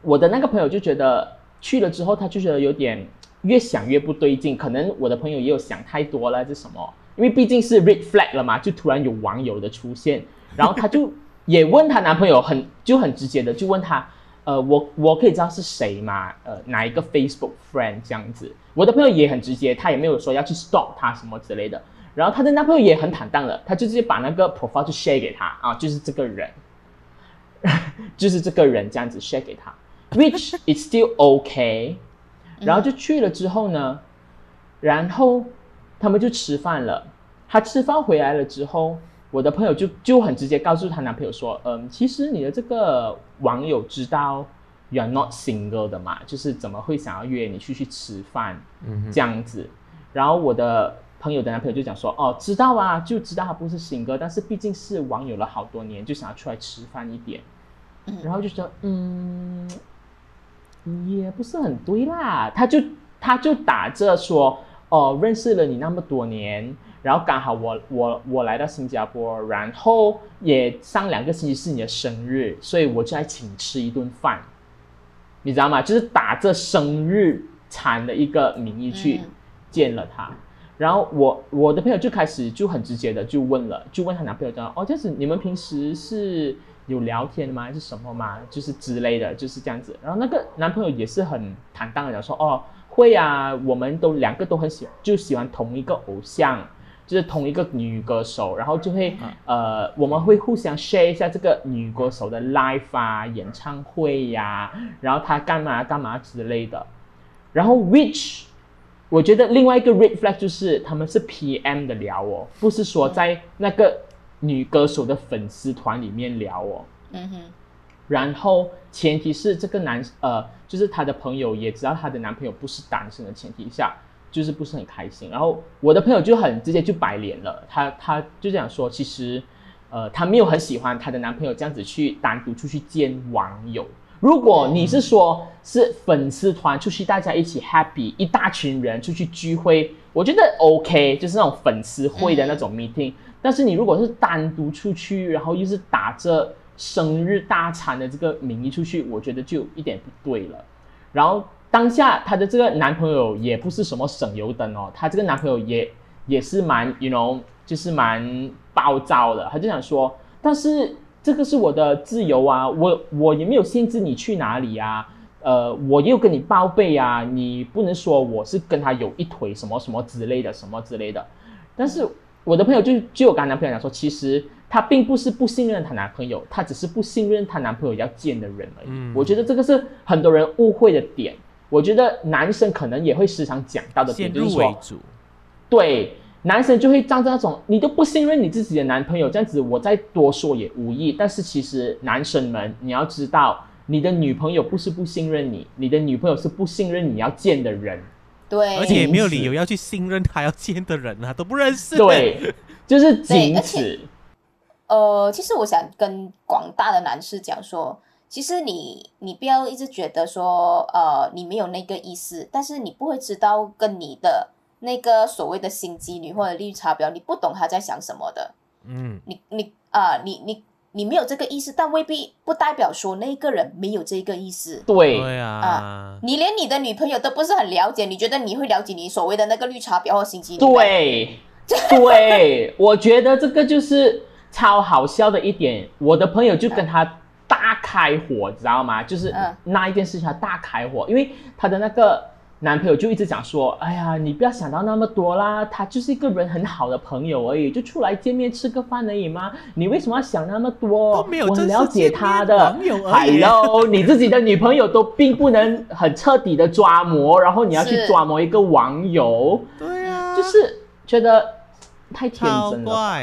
我的那个朋友就觉得去了之后，他就觉得有点越想越不对劲，可能我的朋友也有想太多了，这什么？因为毕竟是 red flag 了嘛，就突然有网友的出现，然后他就也问她男朋友很就很直接的就问他，呃，我我可以知道是谁吗？呃，哪一个 Facebook friend 这样子？我的朋友也很直接，他也没有说要去 stop 他什么之类的。然后她的男朋友也很坦荡的，他就直接把那个 profile 就 share 给她啊，就是这个人，就是这个人这样子 share 给她，which is still okay。然后就去了之后呢，然后他们就吃饭了。她吃饭回来了之后，我的朋友就就很直接告诉她男朋友说，嗯，其实你的这个网友知道 you are not single 的嘛，就是怎么会想要约你去去吃饭嗯这样子。然后我的朋友的男朋友就讲说，哦，知道啊，就知道他不是 single，但是毕竟是网友了好多年，就想要出来吃饭一点。然后就说，嗯，也不是很对啦。他就他就打着说，哦，认识了你那么多年，然后刚好我我我来到新加坡，然后也上两个星期是你的生日，所以我就来请你吃一顿饭，你知道吗？就是打着生日餐的一个名义去嗯见了他。然后我我的朋友就开始就很直接的就问了，就问她男朋友讲，哦，这样子你们平时是有聊天吗？还是什么吗？就是之类的，就是这样子。然后那个男朋友也是很坦荡的讲说，哦，会啊，我们都两个都很喜就喜欢同一个偶像。就是同一个女歌手，然后就会、呃，我们会互相 share 一下这个女歌手的 live 啊、演唱会呀、然后她干嘛干嘛之类的。然后 which 我觉得另外一个 red flag 就是他们是 PM 的聊哦，不是说在那个女歌手的粉丝团里面聊哦。嗯哼，然后前提是这个男呃，就是她的朋友也知道她的男朋友不是单身的前提下，就是不是很开心。然后我的朋友就很直接就摆脸了，她她就这样说，其实呃，她没有很喜欢她的男朋友这样子去单独出去见网友。如果你是说是粉丝团出去，大家一起 happy，一大群人出去聚会，我觉得 OK，就是那种粉丝会的那种 meeting。但是你如果是单独出去，然后又是打着生日大餐的这个名义出去，我觉得就有一点不对了。然后当下她的这个男朋友也不是什么省油灯哦，她这个男朋友也也是蛮，you know，就是蛮暴躁的。他就想说，但是这个是我的自由啊，我我也没有限制你去哪里啊，呃，我又跟你报备啊，你不能说我是跟他有一腿什么什么之类的，什么之类的。但是我的朋友就就有跟她男朋友讲说，其实她并不是不信任她男朋友，她只是不信任她男朋友要见的人而已。嗯我觉得这个是很多人误会的点。我觉得男生可能也会时常讲到的点，就是说。对，男生就会站在那种你都不信任你自己的男朋友，这样子我再多说也无益。但是其实男生们，你要知道，你的女朋友不是不信任你，你的女朋友是不信任你要见的人。对，而且也没有理由要去信任他要见的人啊，都不认识。，对，就是仅此。呃，其实我想跟广大的男士讲说，其实你你不要一直觉得说，呃，你没有那个意思，但是你不会知道跟你的那个所谓的心机女或者绿茶婊，你不懂她在想什么的。嗯，你你啊、你你你没有这个意思，但未必不代表说那个人没有这个意思。对，对啊，你连你的女朋友都不是很了解，你觉得你会了解你所谓的那个绿茶婊或心机女吗？对，对，我觉得这个就是超好笑的一点。我的朋友就跟他大开火，知道吗？就是嗯那一件事情他大开火，因为他的那个男朋友就一直讲说：“哎呀，你不要想到那么多啦，他就是一个人很好的朋友而已，就出来见面吃个饭而已嘛，你为什么要想那么多？都没有我很了解他的网友而已 Hello，你自己的女朋友都并不能很彻底的抓摸，然后你要去抓摸一个网友。”对啊，就是觉得太天真了。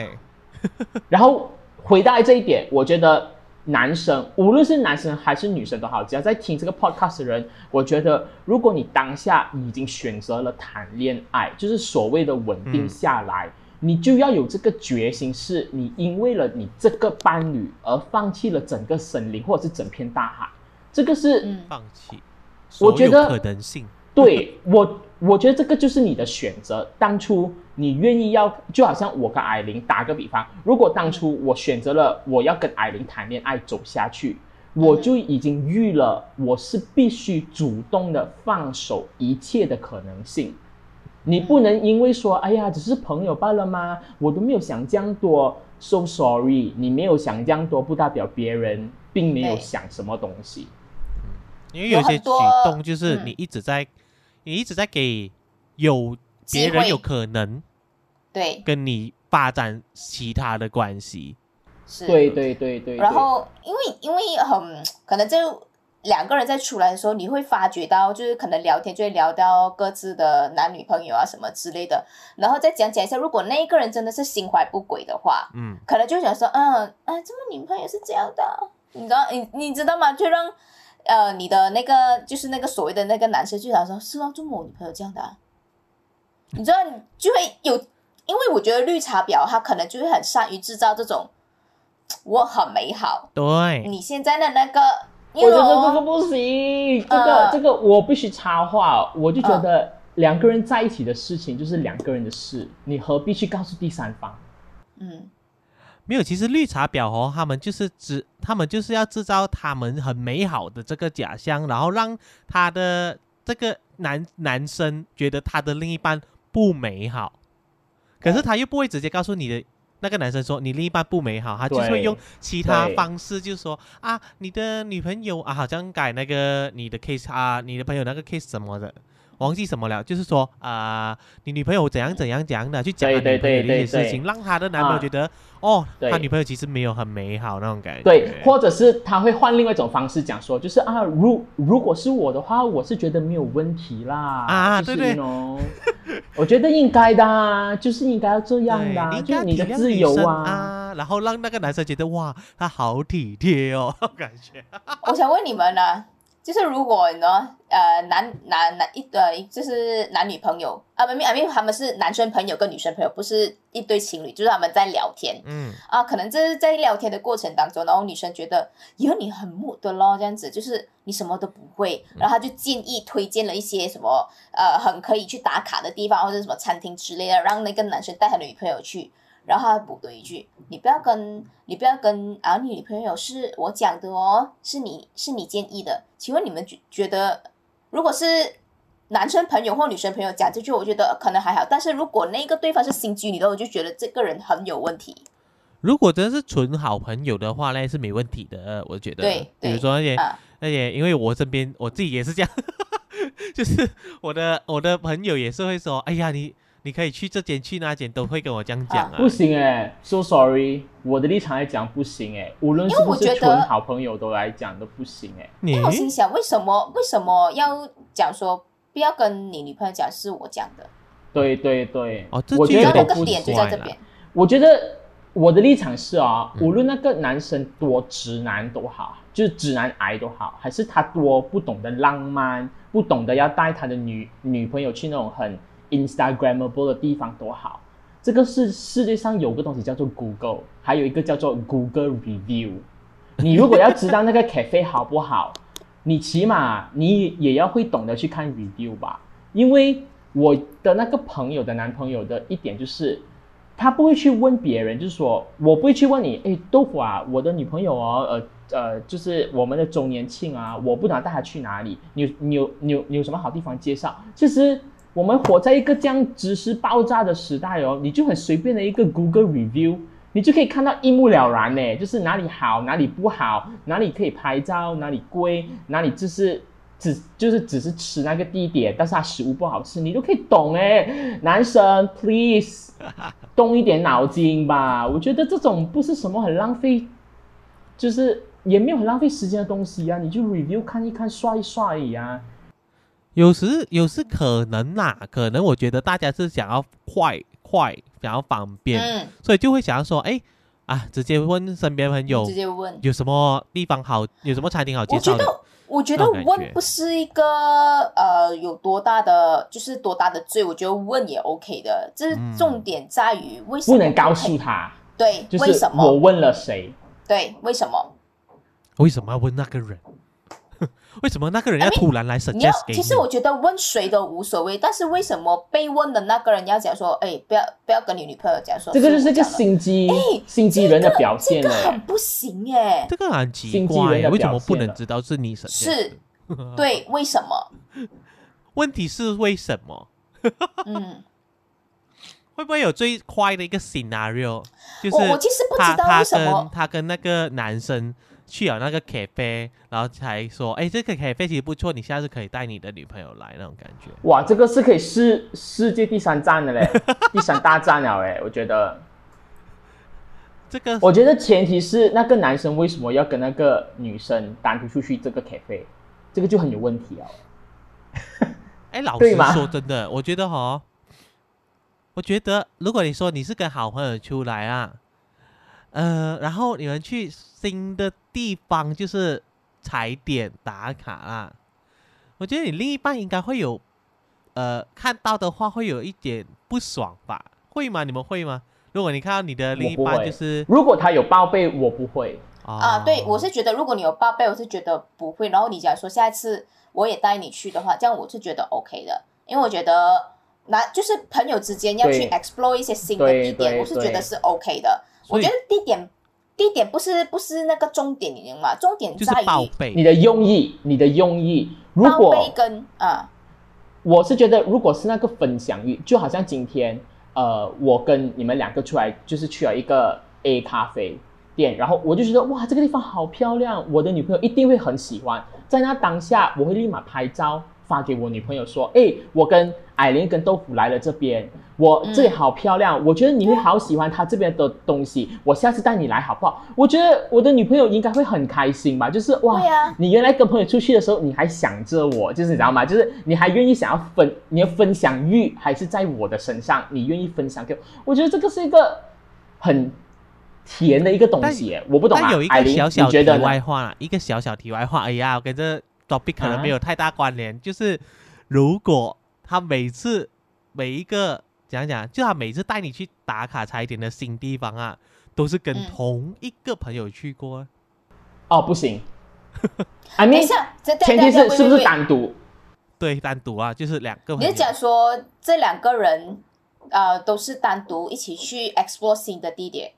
然后回到这一点，我觉得男生无论是男生还是女生都好，只要在听这个 podcast 的人，我觉得如果你当下已经选择了谈恋爱，就是所谓的稳定下来。你就要有这个决心，是你因为了你这个伴侣而放弃了整个森林或者是整片大海，这个是嗯，放弃，我觉得可能性。对我，我觉得这个就是你的选择。当初你愿意要，就好像我跟艾琳打个比方，如果当初我选择了我要跟艾琳谈恋爱走下去，我就已经预了我是必须主动的放手一切的可能性。你不能因为说，哎呀，只是朋友罢了吗？我都没有想这样多，so sorry，你没有想这样多，不代表别人并没有想什么东西。因为有些举动就是嗯你一直在，你一直在给有别人有可能对，跟你发展其他的关系。是。对对对对。然后因为因为很可能就两个人在出来的时候，你会发觉到，就是可能聊天就会聊到各自的男女朋友啊什么之类的，然后再讲解一下，如果那一个人真的是心怀不轨的话，嗯，可能就想说，嗯，啊，这么女朋友是这样的，你知道，你你知道吗？就让呃你的那个就是那个所谓的那个男生就想说，是啊，这么我女朋友这样的、啊，你知道，你就会有，因为我觉得绿茶婊她可能就会很善于制造这种我很美好，对，你现在的那个，我觉得这个不行，这个、呃这个我必须插话，我就觉得两个人在一起的事情就是两个人的事，你何必去告诉第三方？嗯，没有，其实绿茶婊哦，他们就是制，他们就是要制造他们很美好的这个假象，然后让他的这个男男生觉得他的另一半不美好。可是他又不会直接告诉你的那个男生说你另一半不美好，他就是会用其他方式，就是说啊，你的女朋友啊，好像改那个你的 case 啊，你的朋友那个 case 什么的。忘记什么了，就是说啊、你女朋友怎样怎样怎样的去讲他对女朋友的对对一些事情，让他的男朋友啊觉得、哦，对他女朋友其实没有很美好那种感觉。对，或者是他会换另外一种方式讲说，就是啊，如如果是我的话，我是觉得没有问题啦。就是啊对对 you know，我觉得应该的啊，就是应该要这样的啊，就是你的自由啊。啊，然后让那个男生觉得哇，他好体贴哦，感觉。我想问你们呢，就是如果你呢，呃，男男男一呃，就是男女朋友啊，明明明他们是男生朋友跟女生朋友，不是一对情侣，就是他们在聊天嗯，啊，可能这是在聊天的过程当中，然后女生觉得，哟，你很木的咯，这样子，就是你什么都不会，然后他就建议推荐了一些什么呃很可以去打卡的地方或者什么餐厅之类的，让那个男生带他的女朋友去。然后他补了一句：“你不要跟你不要跟啊，你女朋友是我讲的哦，是你是你建议的。请问你们觉觉得，如果是男生朋友或女生朋友讲这句，我觉得可能还好。但是如果那个对方是新居女的，我就觉得这个人很有问题。如果真的是纯好朋友的话呢，是没问题的，我觉得。对比如对说那些啊，那些，因为我身边我自己也是这样，就是我的我的朋友也是会说，哎呀，你你可以去这间去那间，都会跟我这样讲啊。不行哎，so sorry，我的立场来讲不行哎，无论是不是纯好朋友都来讲都不行哎。你因为我心想，为什么为什么要讲说不要跟你女朋友讲是我讲的？对对对，哦这我觉得那个点就行在这边。我觉得我的立场是啊、嗯无论那个男生多直男都好，就是直男癌都好，还是他多不懂得浪漫，不懂得要带他的女女朋友去那种很 Instagramable 的地方多好，这个是世界上有个东西叫做 Google，还有一个叫做 Google Review。你如果要知道那个 cafe 好不好，你起码你也要会懂得去看 review 吧，因为我的那个朋友的男朋友的一点就是，他不会去问别人，就是说我不会去问你，哎，豆腐啊，我的女朋友哦，呃呃，就是我们的周年庆啊，我不能带她去哪里，你你有你有你有什么好地方介绍？其实我们活在一个这样知识爆炸的时代哦，你就很随便的一个 Google review。你就可以看到一目了然呢，就是哪里好，哪里不好，哪里可以拍照，哪里贵，哪里就是只就是只是吃那个地点，但是它食物不好吃，你都可以懂哎。男生，please 动一点脑筋吧，我觉得这种不是什么很浪费，就是也没有很浪费时间的东西啊，你就 review 看一看，刷一刷而已啊。有时有时可能啦，可能我觉得大家是想要快快，想要方便，嗯，所以就会想要说，哎啊，直接问身边朋友直接问。有什么地方好，有什么餐厅好介我觉绍的。得，我觉得问不是一个呃有多大的，就是多大的罪，我觉得问也 OK 的。这是嗯重点在于为什么不能告诉他，对，就是为什么？我问了谁，对，为什么？为什么要问那个人？为什么那个人要突然来你要 suggest 给你？其实我觉得问谁都无所谓，但是为什么被问的那个人要讲说，哎，不要不要跟你女朋友讲说，这个就是一个心机、哎心机人的表现这个嘞。很不行哎，这个很奇怪为什么不能知道是你 suggest？是，对，为什么？问题是为什么？嗯，会不会有最快的一个 scenario？就是我我其实不知道他他跟为什么，他跟那个男生去了那个 cafe，然后才说，哎，这个 cafe 其实不错，你下次可以带你的女朋友来那种感觉。哇，这个是可以世世界第三站的嘞，第三大站了哎，我觉得。这个我觉得前提是那个男生为什么要跟那个女生单独出去这个 cafe，这个就很有问题哦。哎，老实说，真的，我觉得哈，我觉得如果你说你是跟好朋友出来啊，呃，然后你们去新的地方，就是踩点打卡啦，我觉得你另一半应该会有，呃，看到的话会有一点不爽吧？会吗？你们会吗？如果你看到你的另一半就是如果他有报备，我不会。啊，对，我哦是觉得如果你有报备，我是觉得不会。然后你假如说下一次我也带你去的话，这样我是觉得 OK 的，因为我觉得那就是朋友之间要去 explore 一些新的地点，我是觉得是 OK 的。我觉得地点地点不是不是那个重点，你明白吗？重点就在于你的用意，你的用意，如报果备跟啊，我是觉得，如果是那个分享欲，就好像今天，呃，我跟你们两个出来，就是去了一个 A 咖啡店，然后我就觉得哇，这个地方好漂亮，我的女朋友一定会很喜欢。在那当下，我会立马拍照发给我女朋友说，哎，我跟艾琳跟豆腐来了这边，我这里好漂亮，我觉得你会好喜欢他这边的东西，我下次带你来好不好？我觉得我的女朋友应该会很开心吧，就是哇，啊你原来跟朋友出去的时候，你还想着我，就是你知道吗？就是你还愿意想要分，你的分享欲还是在我的身上，你愿意分享给我，我觉得这个是一个很甜的一个东西耶，我不懂啊但有一，个小小题？外话啦，一个小小题外话，哎呀，我跟这 topic 可能啊没有太大关联，就是如果他每次每一个讲讲，就他每次带你去打卡踩点的新地方啊，都是跟嗯同一个朋友去过啊，哦，不行，I 等一 mean，下，这前提是是不是？单独？对，单独啊，就是两个朋友你是。讲说这两个人，呃，都是单独一起去 explore 新的地点？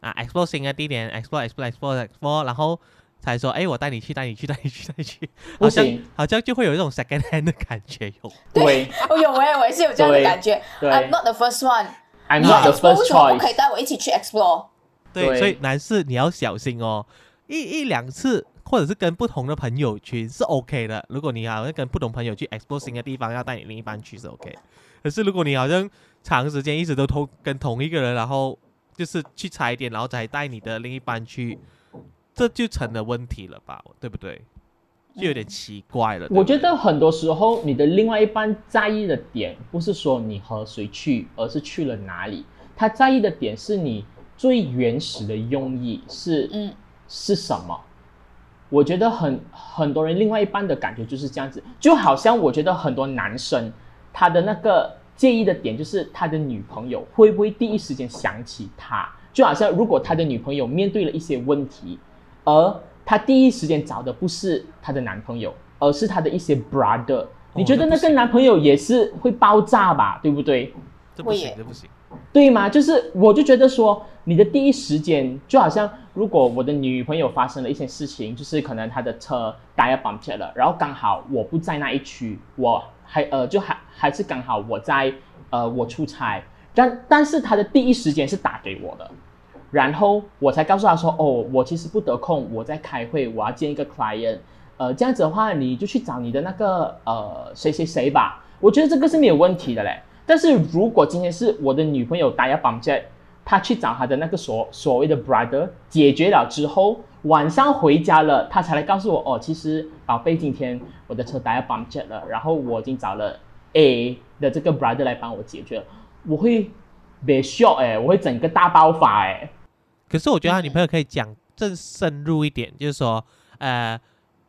啊，explore 新的地点，explore explore explore explore，然后才说，哎，我带你去，带你去，带你去，带你去，好像好像就会有一种 second hand 的感觉有。对我有我也我也是有这样的感觉。对 I'm not the first one。，I'm not the first 什么不可以。带我一起去 explore？对，对所以男士你要小心哦，一一两次或者是跟不同的朋友去是 OK 的。如果你好像跟不同朋友去 explore 新的地方，要带你另一半去是 OK。可是如果你好像长时间一直都同跟同一个人，然后就是去踩点，然后再带你的另一半去，这就成了问题了吧？对不对？就有点奇怪了。我觉得很多时候，你的另外一半在意的点，不是说你和谁去，而是去了哪里。他在意的点是你最原始的用意是嗯，是什么？我觉得很很多人另外一半的感觉就是这样子，就好像我觉得很多男生他的那个介意的点就是他的女朋友会不会第一时间想起他，就好像如果他的女朋友面对了一些问题，而她第一时间找的不是她的男朋友，而是她的一些 brother，、你觉得那个男朋友也是会爆炸吧？对不对？这不行，这不行。对吗？就是我就觉得说，你的第一时间就好像，如果我的女朋友发生了一些事情，就是可能她的车 tire puncture 了，然后刚好我不在那一区，我还呃就还还是刚好我在呃我出差，但但是她的第一时间是打给我的，然后我才告诉他说，哦，我其实不得空，我在开会，我要见一个 client，呃，这样子的话你就去找你的那个呃谁谁谁吧，我觉得这个是没有问题的嘞。但是如果今天是我的女朋友打要绑架，她去找她的那个所所谓的 brother 解决了之后，晚上回家了，她才来告诉我哦，其实宝贝，今天我的车打要绑架了，然后我已经找了 A 的这个 brother 来帮我解决了，我会被 shock 哎，我会整个大爆发哎。可是我觉得他女嗯朋友可以讲更深入一点，就是说，呃，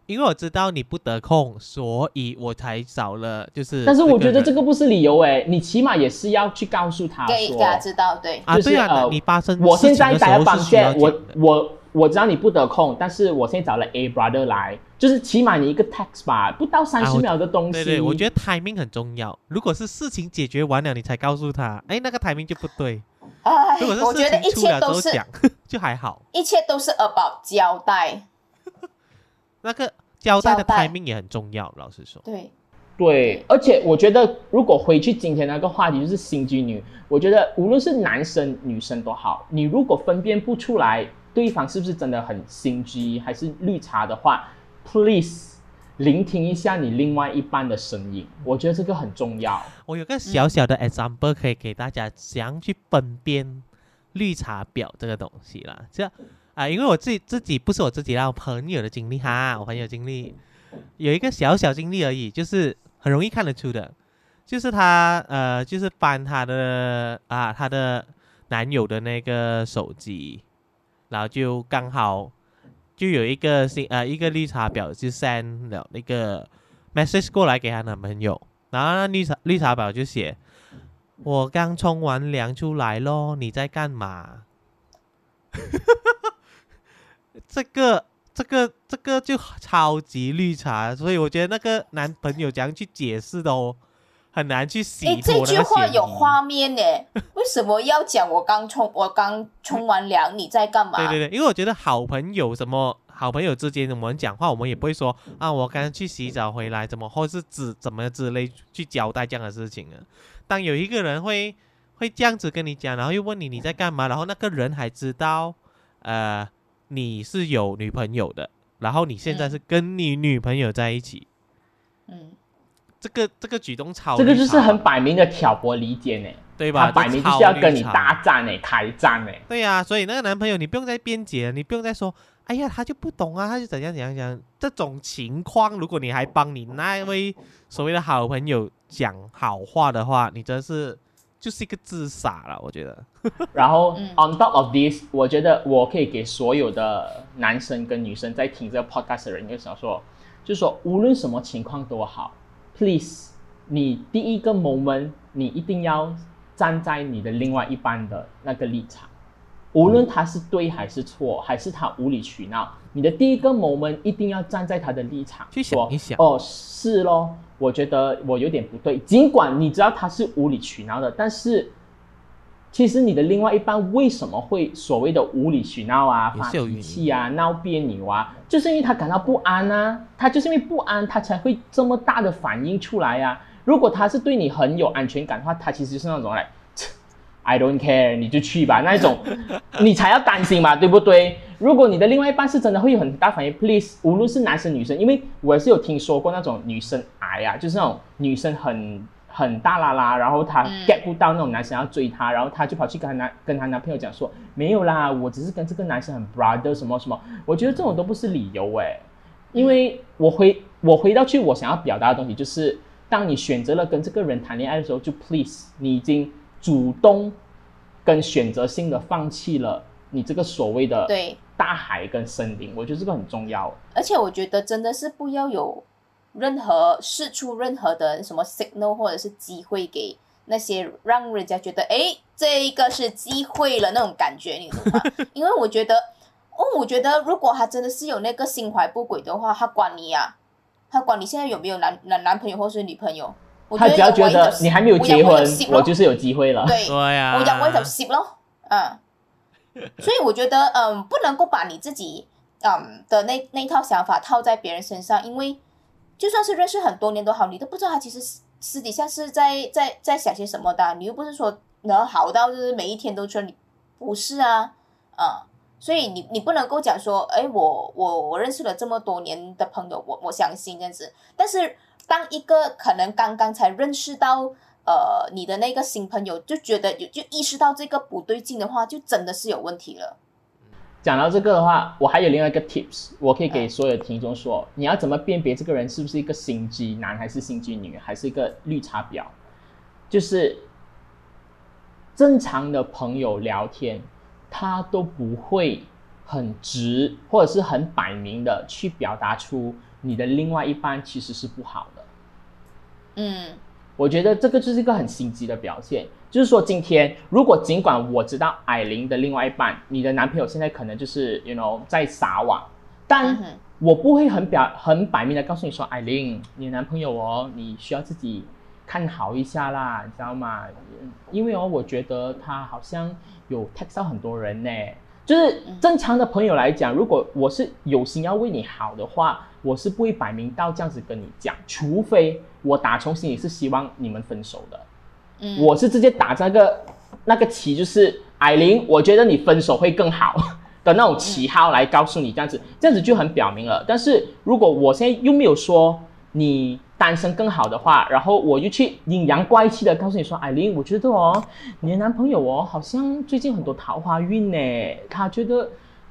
因为我知道你不得空，所以我才找了，就是。但是我觉得这个个不是理由哎，你起码也是要去告诉他说给给，他知道，对。啊，就是对啊，呃你发生我现在打要事情的时候绑架，是需要讲我我我知道你不得空，但是我现在找了 A brother 来，就是起码你一个 text 吧，不到三十秒的东西。对对，我觉得 timing 很重要。如果是事情解决完了你才告诉他，哎，那个 timing 就不对。哎如果，是我觉得一事情出了之切都是后讲，就还好。一切都是 about 交代，那个交代的 timing 也很重要，老实说。对，对，而且我觉得，如果回去今天那个话题就是心机女，我觉得无论是男生女生都好，你如果分辨不出来对方是不是真的很心机还是绿茶的话，please 聆听一下你另外一半的声音，我觉得这个很重要。我有个小小的 example 可以给大家怎样去分辨绿茶婊这个东西啦。这啊、因为我自己自己不是我自己啦，我朋友的经历哈，我朋友经历有一个小小经历而已，就是很容易看得出的，就是他呃，就是翻他的啊他的男友的那个手机，然后就刚好就有一个新呃一个绿茶婊就 send 了那个 message 过来给她男朋友。然后那绿茶绿茶婊就写：“我刚冲完凉出来咯，你在干嘛？” 这个这个这个就超级绿茶，所以我觉得那个男朋友怎样去解释都很难去洗哎，脱这句。话有画面呢，为什么要讲我刚冲我刚冲完凉，你在干嘛？对对对，因为我觉得好朋友什么好朋友之间我们讲话，我们也不会说啊，我刚去洗澡回来，怎么或是指怎么之类去交代这样的事情啊。当有一个人会会这样子跟你讲，然后又问你你在干嘛，然后那个人还知道，呃，你是有女朋友的，然后你现在嗯是跟你女朋友在一起，嗯，这个这个举动超这个就是很摆明的挑拨离间呢，对吧？他摆明就是要跟你大战呢，开战呢。对呀、所以那个男朋友你不用再辩解，你不用再说，哎呀，他就不懂啊，他就怎样怎样怎样。这种情况，如果你还帮你那位所谓的好朋友讲好话的话，你真是就是一个自傻了，我觉得。然后、嗯 on top of this，我觉得我可以给所有的男生跟女生在听这个 podcast 的人，就想说，就是说无论什么情况都好，please，你第一个 moment，你一定要站在你的另外一半的那个立场，无论他是对还是错，还是他无理取闹，你的第一个 moment 一定要站在他的立场，去想一想哦，是咯，我觉得我有点不对，尽管你知道他是无理取闹的，但是。其实你的另外一半为什么会所谓的无理取闹啊、发脾气啊、闹别扭啊，就是因为他感到不安啊，他就是因为不安，他才会这么大的反应出来呀、如果他是对你很有安全感的话，他其实就是那种来，I don't care，你就去吧那一种，你才要担心嘛，对不对？如果你的另外一半是真的会有很大反应，please，无论是男生女生，因为我也是有听说过那种女生癌啊，就是那种女生很很大啦啦，然后她嗯。get 不到那种男生要追她，然后她就跑去跟她男跟她男朋友讲说，没有啦，我只是跟这个男生很 brother 什么什么，我觉得这种都不是理由诶，因为我回我回到去我想要表达的东西就是，当你选择了跟这个人谈恋爱的时候，就 please，你已经主动跟选择性的放弃了你这个所谓的对，大海跟森林，我觉得这个很重要。而且我觉得真的是不要有任何试出任何的什么 signal 或者是机会给那些让人家觉得哎，这一个是机会了那种感觉，你懂吗？因为我觉得，哦，我觉得如果他真的是有那个心怀不轨的话，他管你呀、他管你现在有没有男男男朋友或是女朋友，我他只要觉我得你还没有结婚，我我就是有机会了。对，对呀、我讲我就攝咯，嗯，所以我觉得嗯不能够把你自己嗯的那那一套想法套在别人身上，因為就算是认识很多年都好，你都不知道他其实私底下是在在在想些什么的，你又不是说能好到就是每一天都说你不是啊，嗯，所以你你不能够讲说，哎，我我我认识了这么多年的朋友，我我相信这样子，但是当一个可能刚刚才认识到。呃，你的那个新朋友就觉得有就意识到这个不对劲的话，就真的是有问题了。講到这个的话，我还有另外一个 tips，我可以给所有听众说，你要怎么辨别这个人是不是一个心机男，还是心机女，还是一个绿茶婊？就是正常的朋友聊天，他都不会很直，或者是很摆明的去表达出你的另外一半其实是不好的。嗯我觉得这个就是一个很心机的表现，就是说今天如果尽管我知道艾琳的另外一半，你的男朋友现在可能就是 you know 在撒网，但我不会很表很摆明的告诉你说，艾琳，你的男朋友哦，你需要自己看好一下啦，你知道吗？因为哦，我觉得他好像有 text 到很多人呢。就是正常的朋友来讲，如果我是有心要为你好的话，我是不会摆明到这样子跟你讲，除非我打从心里是希望你们分手的。嗯，我是直接打那个那个旗，就是艾琳，我觉得你分手会更好 的那种旗号来告诉你，这样子，这样子就很表明了。但是如果我现在又没有说你单身更好的话，然后我又去阴阳怪气的告诉你说，艾琳，我觉得哦，你的男朋友哦，好像最近很多桃花运呢，他觉得，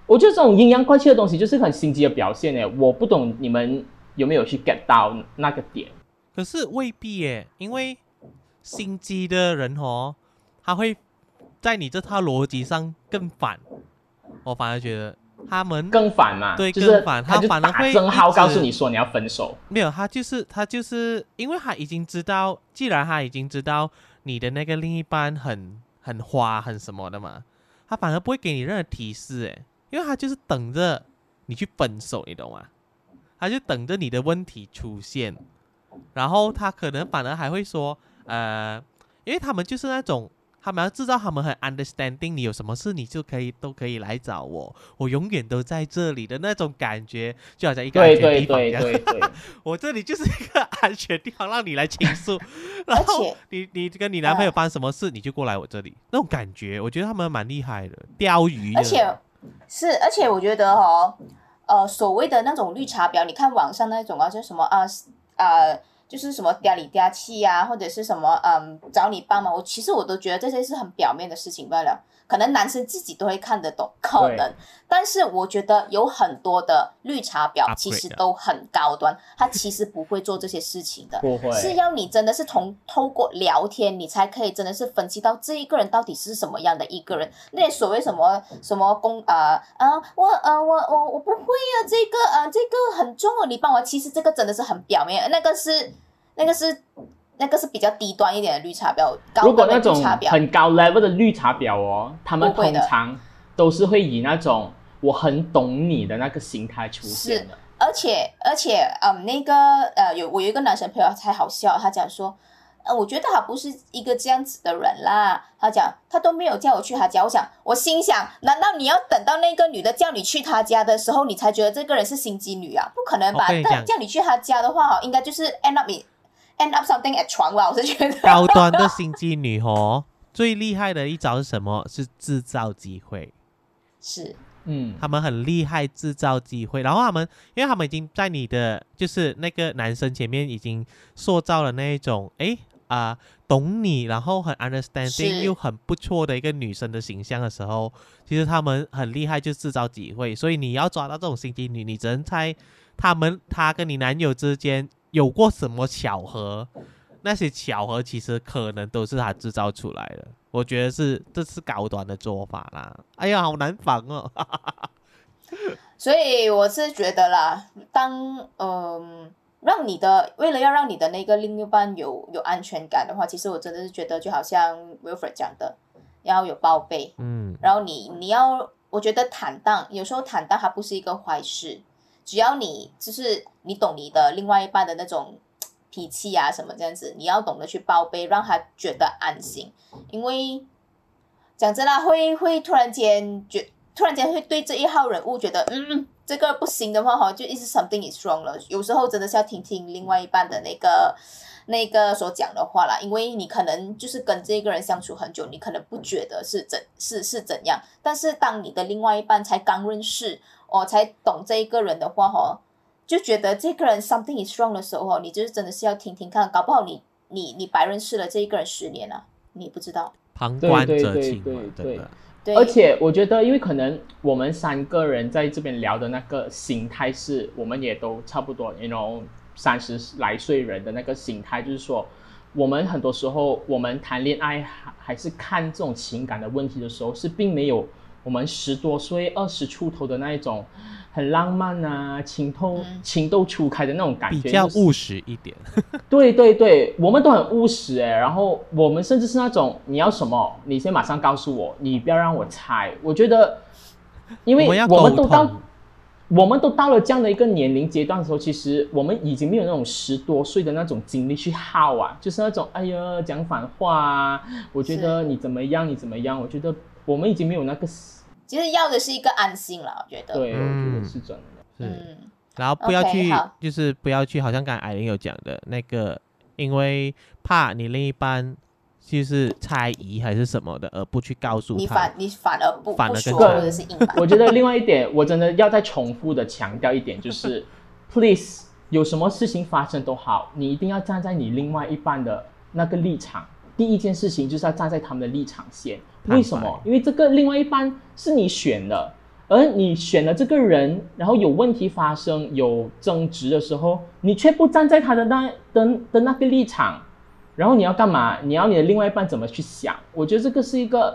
我觉得这种阴阳怪气的东西就是很心机的表现呢。我不懂你们有没有去 get 到那個點？可是未必耶，因为心机的人哦，他会在你这套逻辑上更反。我反而觉得他们更反嘛，对就是更反他反而会正号告诉你说你要分手。没有，他就是他就是，因为他已经知道，既然他已经知道你的那个另一半很很花很什么的嘛，他反而不会给你任何提示，诶，因为他就是等着你去分手，你懂吗？他就等着你的问题出現，然后他可能反而还会说，呃，因为他们就是那种他们要制造他们很 understanding，你有什么事你就可以都可以来找我，我永远都在这里的那种感觉，就好像一个安对全对对地方一样。对对，我这里就是一个安全地方，让你来倾诉。然而后且你你跟你男朋友嗯发生什么事，你就过来我这里，那种感觉，我觉得他们蛮厉害的，钓鱼的。而且是，而且我觉得哦，呃，所谓的那种绿茶婊，你看网上那种啊，就什么啊啊，就是什么嗲里嗲气呀，或者是什么嗯找你帮忙，我其实我都觉得这些是很表面的事情罢了。可能男生自己都会看得懂，可能，但是我觉得有很多的绿茶婊其实都很高端，他其实不会做这些事情的。不会是要你真的是从透过聊天，你才可以真的是分析到这一个人到底是什么样的一个人。那些所谓什么什么公啊啊，我呃我我我不会啊，这个啊这个很重哦，你帮我。其实这个真的是很表面，那个是那个是那个是比较低端一点的绿茶婊，高如果那种。很高 level 的绿茶婊哦，他们通常都是会以那种我很懂你的那个心态出现的。而且而且，嗯，那个呃，有我有一个男生朋友才好笑，他讲说，呃，我觉得他不是一个这样子的人啦。他讲他都没有叫我去他家，我想我心想，难道你要等到那个女的叫你去他家的时候，你才觉得这个人是心机女啊？不可能吧？但叫你去他家的话，哈，应该就是 end up in end up something at 床吧，我是觉得。高端的心机女哦，最厉害的一招是什么？是制造机会。是嗯，他们很厉害，制造机会。然后他们，因为他们已经在你的就是那个男生前面已经塑造了那一种，诶啊、懂你，然后很 understanding 又很不错的一个女生的形象的时候，其实他们很厉害，就制造机会。所以你要抓到这种心机女，你只能猜他们他跟你男友之间有过什么巧合。那些巧合其实可能都是他制造出来的，我觉得是这是高端的做法啦。哎呀，好难防哦。所以我是觉得啦，当嗯、让你的为了要让你的那个另一半有有安全感的话，其实我真的是觉得就好像 Wilfred 讲的，要有报备，嗯，然后你你要，我觉得坦荡，有时候坦荡它不是一个坏事，只要你就是你懂你的另外一半的那种脾气啊什么这样子，你要懂得去报备，让他觉得安心，因为讲真啦，会会突然间觉，突然间会对这一号人物觉得，嗯，这个不行的话哈，就一直 something is wrong 了。有时候真的是要听听另外一半的那个那个所讲的话啦，因为你可能就是跟这个人相处很久，你可能不觉得是怎是是怎样，但是当你的另外一半才刚认识哦，才懂这一个人的话哦，就觉得这个人 something is wrong 的时候哦，你就是真的是要听听看，搞不好你你你白认识了这一个人十年了，你不知道。旁观者清嘛，对真对的。对，而且我觉得，因为可能我们三个人在这边聊的那个心态是，我们也都差不多，you know，三十来岁人的那个心态，就是说，我们很多时候我们谈恋爱还还是看这种情感的问题的时候，是并没有我们十多岁、二十出头的那一种很浪漫啊、情窦嗯。情窦初开的那种感觉，就是比较务实一点，对对对，我们都很务实哎，然后我们甚至是那种你要什么，你先马上告诉我，你不要让我猜。我觉得，因为我们都到通，我们都到了这样的一个年龄阶段的时候，其实我们已经没有那种十多岁的那种精力去耗啊，就是那种哎呀讲反话啊，我觉得你怎么样，你怎么样，我觉得我们已经没有那个，其实要的是一个安心了，我觉得。对，我觉嗯得是真的。是，嗯，然后不要去好就是不要去，好像刚才艾琳有讲的那个，因为怕你另一半就是猜疑还是什么的，而不去告诉他你反。你反而不反而不说，或者是硬 反。我觉得另外一点，我真的要再重复的强调一点，就是，please，有什么事情发生都好，你一定要站在你另外一半的那个立场。第一件事情就是要站在他们的立场先。为什么？因为这个另外一半是你选的，而你选了这个人，然后有问题发生、有争执的时候，你却不站在他的那的的那个立场，然后你要干嘛？你要你的另外一半怎么去想？我觉得这个是一个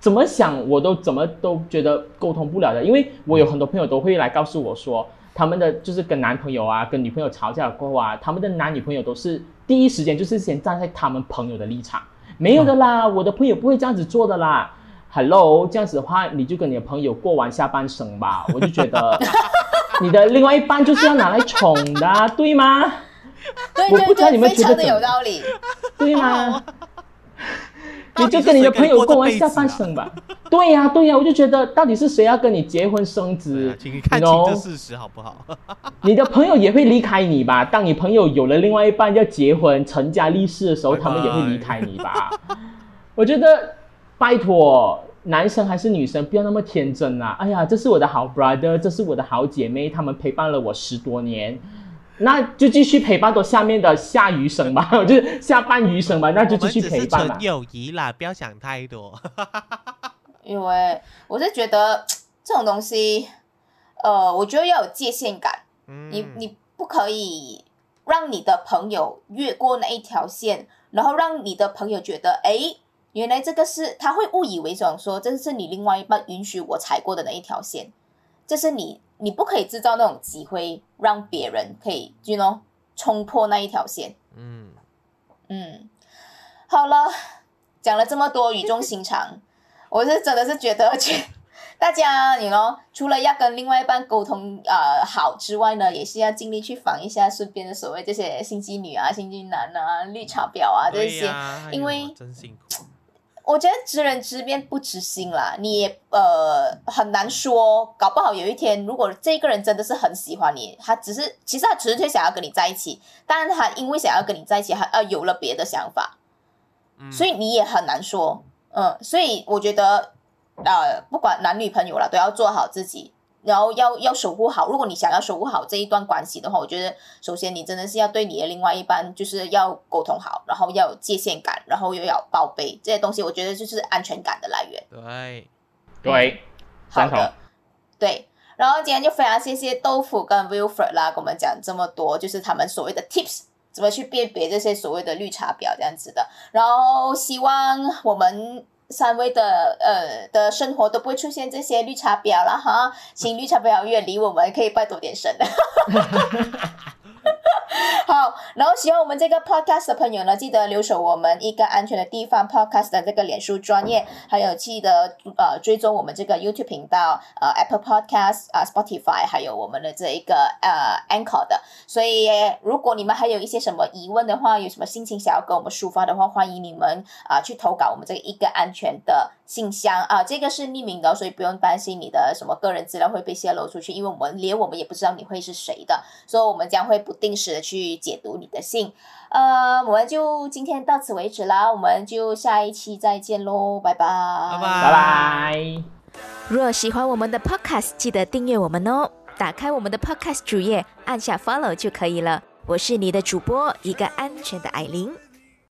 怎么想我都怎么都觉得沟通不了的，因为我有很多朋友都会来告诉我说，他们的就是跟男朋友啊、跟女朋友吵架过后啊，他们的男女朋友都是第一时间就是先站在他们朋友的立场，没有的啦，我的朋友不会这样子做的啦。Hello，这样子的话，你就跟你的朋友过完下半生吧。我就觉得 你的另外一半就是要拿来宠的啊、对吗？对对我不知道你对，非常的们觉得怎么有道理。对吗？你就跟你的朋友过完下半生吧。对呀、对呀、我就觉得到底是谁要跟你结婚生子啊，？请你看清？这事实好不好？你的朋友也会离开你吧？当你朋友有了另外一半要结婚、成家立室的时候，他们也会离开你吧？我觉得，拜托，男生还是女生，不要那么天真啦！哎呀，这是我的好 brother，这是我的好姐妹，他们陪伴了我十多年，那就继续陪伴到下面的下余生吧，就是下半余生吧，那就继续陪伴吧。友谊啦，不要想太多。因为我是觉得这种东西，呃，我觉得要有界限感。嗯你你不可以让你的朋友越过那一条线，然后让你的朋友觉得，哎，原来这个是他会误以为想说，这是你另外一半允许我踩过的那一条线，这是你你不可以制造那种机会，让别人可以，you know，冲破那一条线。嗯，嗯，好了，讲了这么多语重心长，我是真的是觉得，觉大家你呢，除了要跟另外一半沟通呃好之外呢，也是要尽力去防一下身边的所谓这些心机女啊、心机男啊、绿茶婊啊这些。因为真辛苦。我觉得知人知面不知心啦，你也呃很难说，搞不好有一天，如果这个人真的是很喜欢你，他只是其实他纯粹想要跟你在一起，但是他因为想要跟你在一起，他呃有了别的想法，嗯所以你也很难说，嗯，所以我觉得呃不管男女朋友了，都要做好自己。然后要要守护好，如果你想要守护好这一段关系的话，我觉得首先你真的是要对你的另外一半就是要沟通好，然后要有界限感，然后又要报备这些东西，我觉得就是安全感的来源。对，对，好的，对。然后今天就非常谢谢豆腐跟 Wilfred 啦，跟我们讲这么多，就是他们所谓的 tips，怎么去辨别这些所谓的绿茶婊这样子的。然后希望我们三位的呃的生活都不会出现这些绿茶婊了哈，请绿茶婊远离我们，可以拜托点神。好，然后喜欢我们这个 podcast 的朋友呢，记得留守我们一个安全的地方 podcast 的这个脸书专业，还有记得呃追踪我们这个 YouTube 频道，呃 Apple Podcast 啊、Spotify，还有我们的这一个呃 Anchor 的。所以如果你们还有一些什么疑问的话，有什么心情想要跟我们抒发的话，欢迎你们啊、去投稿我们这一个安全的信箱啊、这个是匿名的，所以不用担心你的什么个人资料会被泄露出去，因为我们连我们也不知道你会是谁的，所以我们将会不定时的去解读你的信。呃，我们就今天到此为止啦，我们就下一期再见喽，拜拜，拜拜拜拜。若喜欢我们的 Podcast，记得订阅我们哦。打开我们的 Podcast 主页，按下 Follow 就可以了。我是你的主播，一个安全的艾琳。